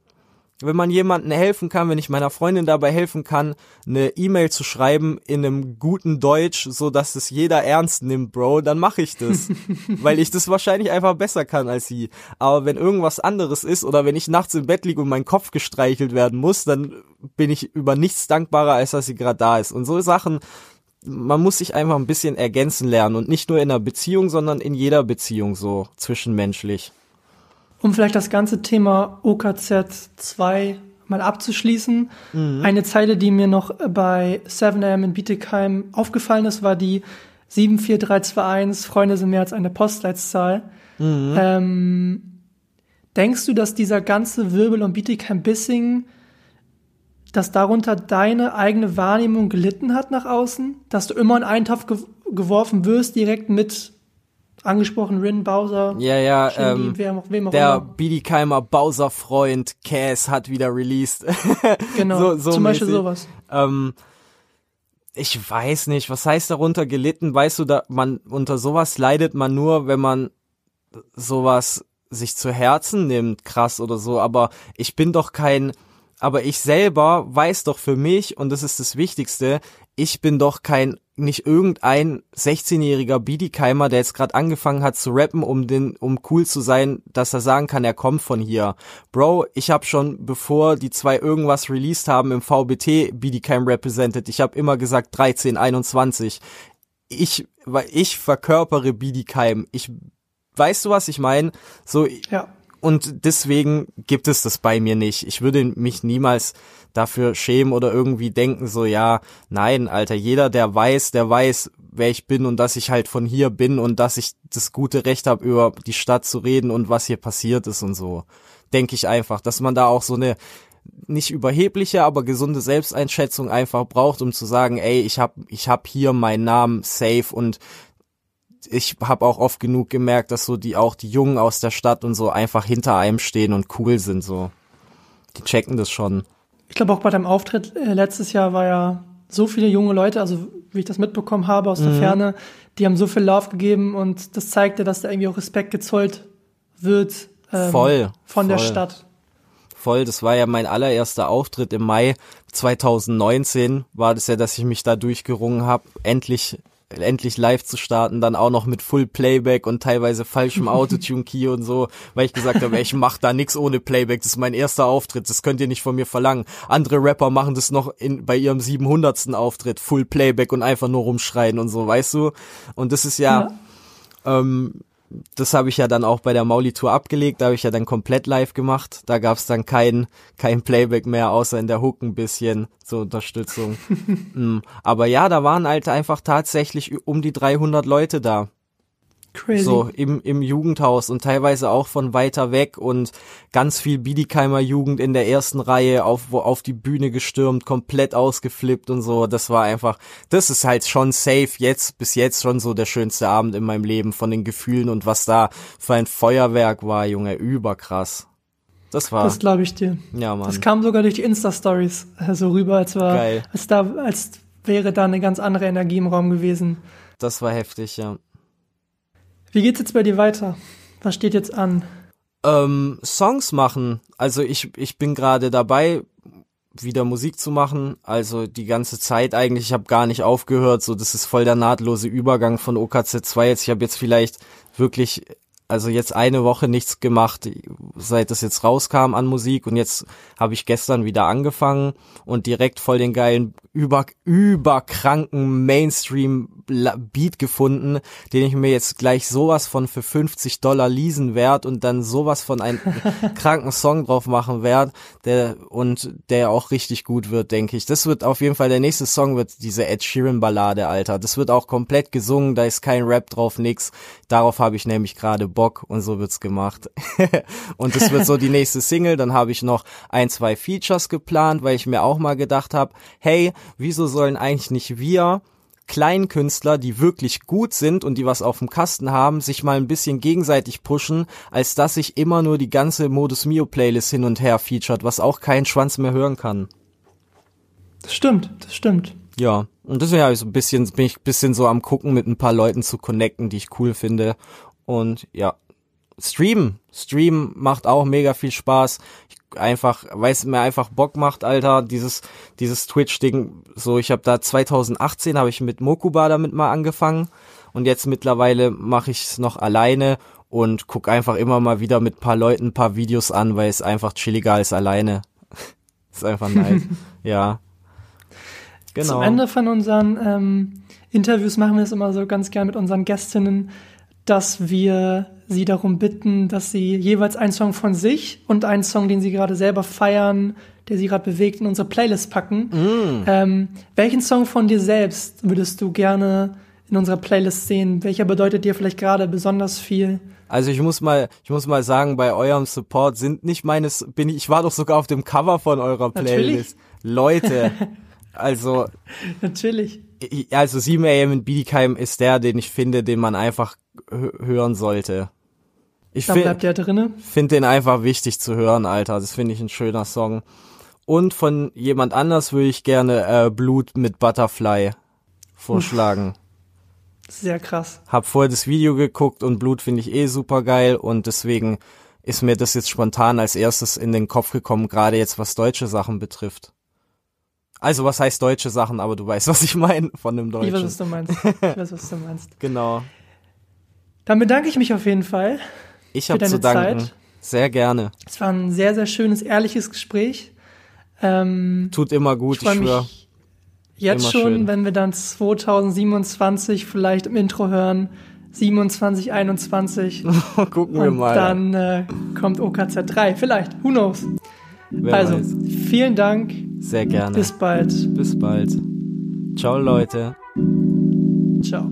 wenn man jemandem helfen kann, wenn ich meiner Freundin dabei helfen kann, eine E-Mail zu schreiben in einem guten Deutsch, so dass es jeder ernst nimmt, Bro, dann mache ich das, weil ich das wahrscheinlich einfach besser kann als sie. Aber wenn irgendwas anderes ist oder wenn ich nachts im Bett liege und mein Kopf gestreichelt werden muss, dann bin ich über nichts dankbarer, als dass sie gerade da ist. Und so Sachen, man muss sich einfach ein bisschen ergänzen lernen und nicht nur in einer Beziehung, sondern in jeder Beziehung so zwischenmenschlich. Um vielleicht das ganze Thema OKZ 2 mal abzuschließen. Eine Zeile, die mir noch bei 7am in Bietigheim aufgefallen ist, war die 74321, Freunde sind mehr als eine Postleitzahl. Ähm, denkst du, dass dieser ganze Wirbel um Bietigheim-Bissingen, dass darunter deine eigene Wahrnehmung gelitten hat nach außen? Dass du immer in einen Topf ge geworfen wirst, direkt mit angesprochen Rin, Bowser, Ja, ja, Shindy, ähm, wem, auch- wem auch der. Biedigheimer Bowser-Freund Cass hat wieder released. Genau, so, so zum Beispiel mäßig. sowas. Ähm, ich weiß nicht, was heißt darunter gelitten? Weißt du, da man unter sowas leidet man nur, wenn man sowas sich zu Herzen nimmt, krass oder so, aber ich bin doch kein aber ich selber weiß doch für mich und das ist das Wichtigste, ich bin doch kein nicht irgendein 16-jähriger Biedigkeimer, der jetzt gerade angefangen hat zu rappen, um den um cool zu sein, dass er sagen kann, er kommt von hier. Bro, ich habe schon bevor die zwei irgendwas released haben im VBT Biedigkeim represented, ich habe immer gesagt 13 21. Ich weil ich verkörpere Biedigkeim. Ich weißt du, was ich meine? So Ja. und deswegen gibt es das bei mir nicht. Ich würde mich niemals dafür schämen oder irgendwie denken, so ja, nein, Alter, jeder, der weiß, der weiß, wer ich bin und dass ich halt von hier bin und dass ich das gute Recht habe, über die Stadt zu reden und was hier passiert ist und so. Denke ich einfach, dass man da auch so eine nicht überhebliche, aber gesunde Selbsteinschätzung einfach braucht, um zu sagen, ey, ich hab, ich hab hier meinen Namen safe und ich habe auch oft genug gemerkt, dass so die auch die Jungen aus der Stadt und so einfach hinter einem stehen und cool sind so. Die checken das schon. Ich glaube auch bei deinem Auftritt äh, letztes Jahr war ja so viele junge Leute, also wie ich das mitbekommen habe aus der Ferne, die haben so viel Love gegeben und das zeigte, dass da irgendwie auch Respekt gezollt wird ähm, Voll, von der voll. Stadt. Voll, das war ja mein allererster Auftritt im Mai 2019 war das ja, dass ich mich da durchgerungen habe, endlich endlich live zu starten, dann auch noch mit Full Playback und teilweise falschem Autotune Key und so, weil ich gesagt habe, ich mach da nix ohne Playback, das ist mein erster Auftritt, das könnt ihr nicht von mir verlangen. Andere Rapper machen das noch in bei ihrem 700. Auftritt, Full Playback und einfach nur rumschreien und so, weißt du? Und das ist ja, ähm, das habe ich ja dann auch bei der Mauli-Tour abgelegt, da habe ich ja dann komplett live gemacht. Da gab's dann kein, kein Playback mehr, außer in der Hook ein bisschen zur Unterstützung. mm. Aber ja, da waren halt einfach tatsächlich um die 300 Leute da. Crazy. So im, im Jugendhaus und teilweise auch von weiter weg und ganz viel Biedigheimer Jugend in der ersten Reihe auf, wo, auf die Bühne gestürmt, komplett ausgeflippt und so. Das war einfach, das ist halt schon safe jetzt, bis jetzt schon so der schönste Abend in meinem Leben von den Gefühlen und was da für ein Feuerwerk war, Junge, überkrass. Das war, Das glaube ich dir. ja Mann. Das kam sogar durch die Insta-Stories äh, so rüber, als, war, Geil. als, da, als wäre da eine ganz andere Energie im Raum gewesen. Das war heftig, ja. Wie geht's jetzt bei dir weiter? Was steht jetzt an? Ähm, Songs machen. Also ich, ich bin gerade dabei, wieder Musik zu machen. Also die ganze Zeit eigentlich. Ich habe gar nicht aufgehört. So, das ist voll der nahtlose Übergang von OKZ 2 jetzt. Ich habe jetzt vielleicht wirklich, also jetzt eine Woche nichts gemacht, seit das jetzt rauskam an Musik. Und jetzt habe ich gestern wieder angefangen und direkt voll den geilen, über, überkranken Mainstream-Beat gefunden, den ich mir jetzt gleich sowas von für 50 Dollar leasen werd und dann sowas von einem kranken Song drauf machen werd, der und der auch richtig gut wird, denke ich. Das wird auf jeden Fall der nächste Song wird diese Ed Sheeran Ballade, Alter. Das wird auch komplett gesungen, da ist kein Rap drauf, nix. Darauf habe ich nämlich gerade Bock und so wird's gemacht. und das wird so die nächste Single, dann habe ich noch ein, zwei Features geplant, weil ich mir auch mal gedacht habe, hey, wieso sollen eigentlich nicht wir Kleinkünstler, die wirklich gut sind und die was auf dem Kasten haben, sich mal ein bisschen gegenseitig pushen, als dass sich immer nur die ganze Modus Mio Playlist hin und her featured, was auch kein Schwanz mehr hören kann. Das stimmt, das stimmt. Ja, und deswegen habe ich so ein bisschen, bin ich ein bisschen so am gucken, mit ein paar Leuten zu connecten, die ich cool finde. Und ja, Streamen. Streamen macht auch mega viel Spaß. Einfach, weil es mir einfach Bock macht, Alter, dieses, dieses Twitch-Ding. So, ich habe da 2018 habe ich mit Mokuba damit mal angefangen und jetzt mittlerweile mache ich es noch alleine und guck einfach immer mal wieder mit paar Leuten ein paar Videos an, weil es einfach chilliger als alleine. ist einfach nice. ja. Genau. Zum Ende von unseren ähm, Interviews machen wir es immer so ganz gern mit unseren Gästinnen, dass wir sie darum bitten, dass sie jeweils einen Song von sich und einen Song, den sie gerade selber feiern, der sie gerade bewegt, in unsere Playlist packen. Mm. Ähm, welchen Song von dir selbst würdest du gerne in unserer Playlist sehen? Welcher bedeutet dir vielleicht gerade besonders viel? Also ich muss mal, ich muss mal sagen, bei eurem Support sind nicht meines, bin ich, ich war doch sogar auf dem Cover von eurer Playlist. Leute, also, Natürlich. ich- also 7am in Bietigheim ist der, den ich finde, den man einfach hö- hören sollte. Ich Da finde bleibt der drinne. find den einfach wichtig zu hören, Alter. Das finde ich ein schöner Song. Und von jemand anders würde ich gerne äh, Blut mit Butterfly vorschlagen. Sehr krass. Hab vorher das Video geguckt und Blut finde ich eh super geil und deswegen ist mir das jetzt spontan als erstes in den Kopf gekommen, gerade jetzt was deutsche Sachen betrifft. Also was heißt deutsche Sachen, aber du weißt, was ich meine von dem Ich Deutschen. weiß, was du meinst. Ich weiß, was du meinst. genau. Dann bedanke ich mich auf jeden Fall. Ich habe zu danken. Zeit. Sehr gerne. Es war ein sehr, sehr schönes, ehrliches Gespräch. Ähm, Tut immer gut, ich ich, freue schwör. mich jetzt Immer schon, schön. wenn wir dann 2027 vielleicht im Intro hören. 27, 21. Gucken wir und mal. dann äh, kommt OKZ 3. Vielleicht. Who knows? Wer also, weiß. vielen Dank. Sehr gerne. Bis bald. Bis bald. Ciao, Leute. Ciao.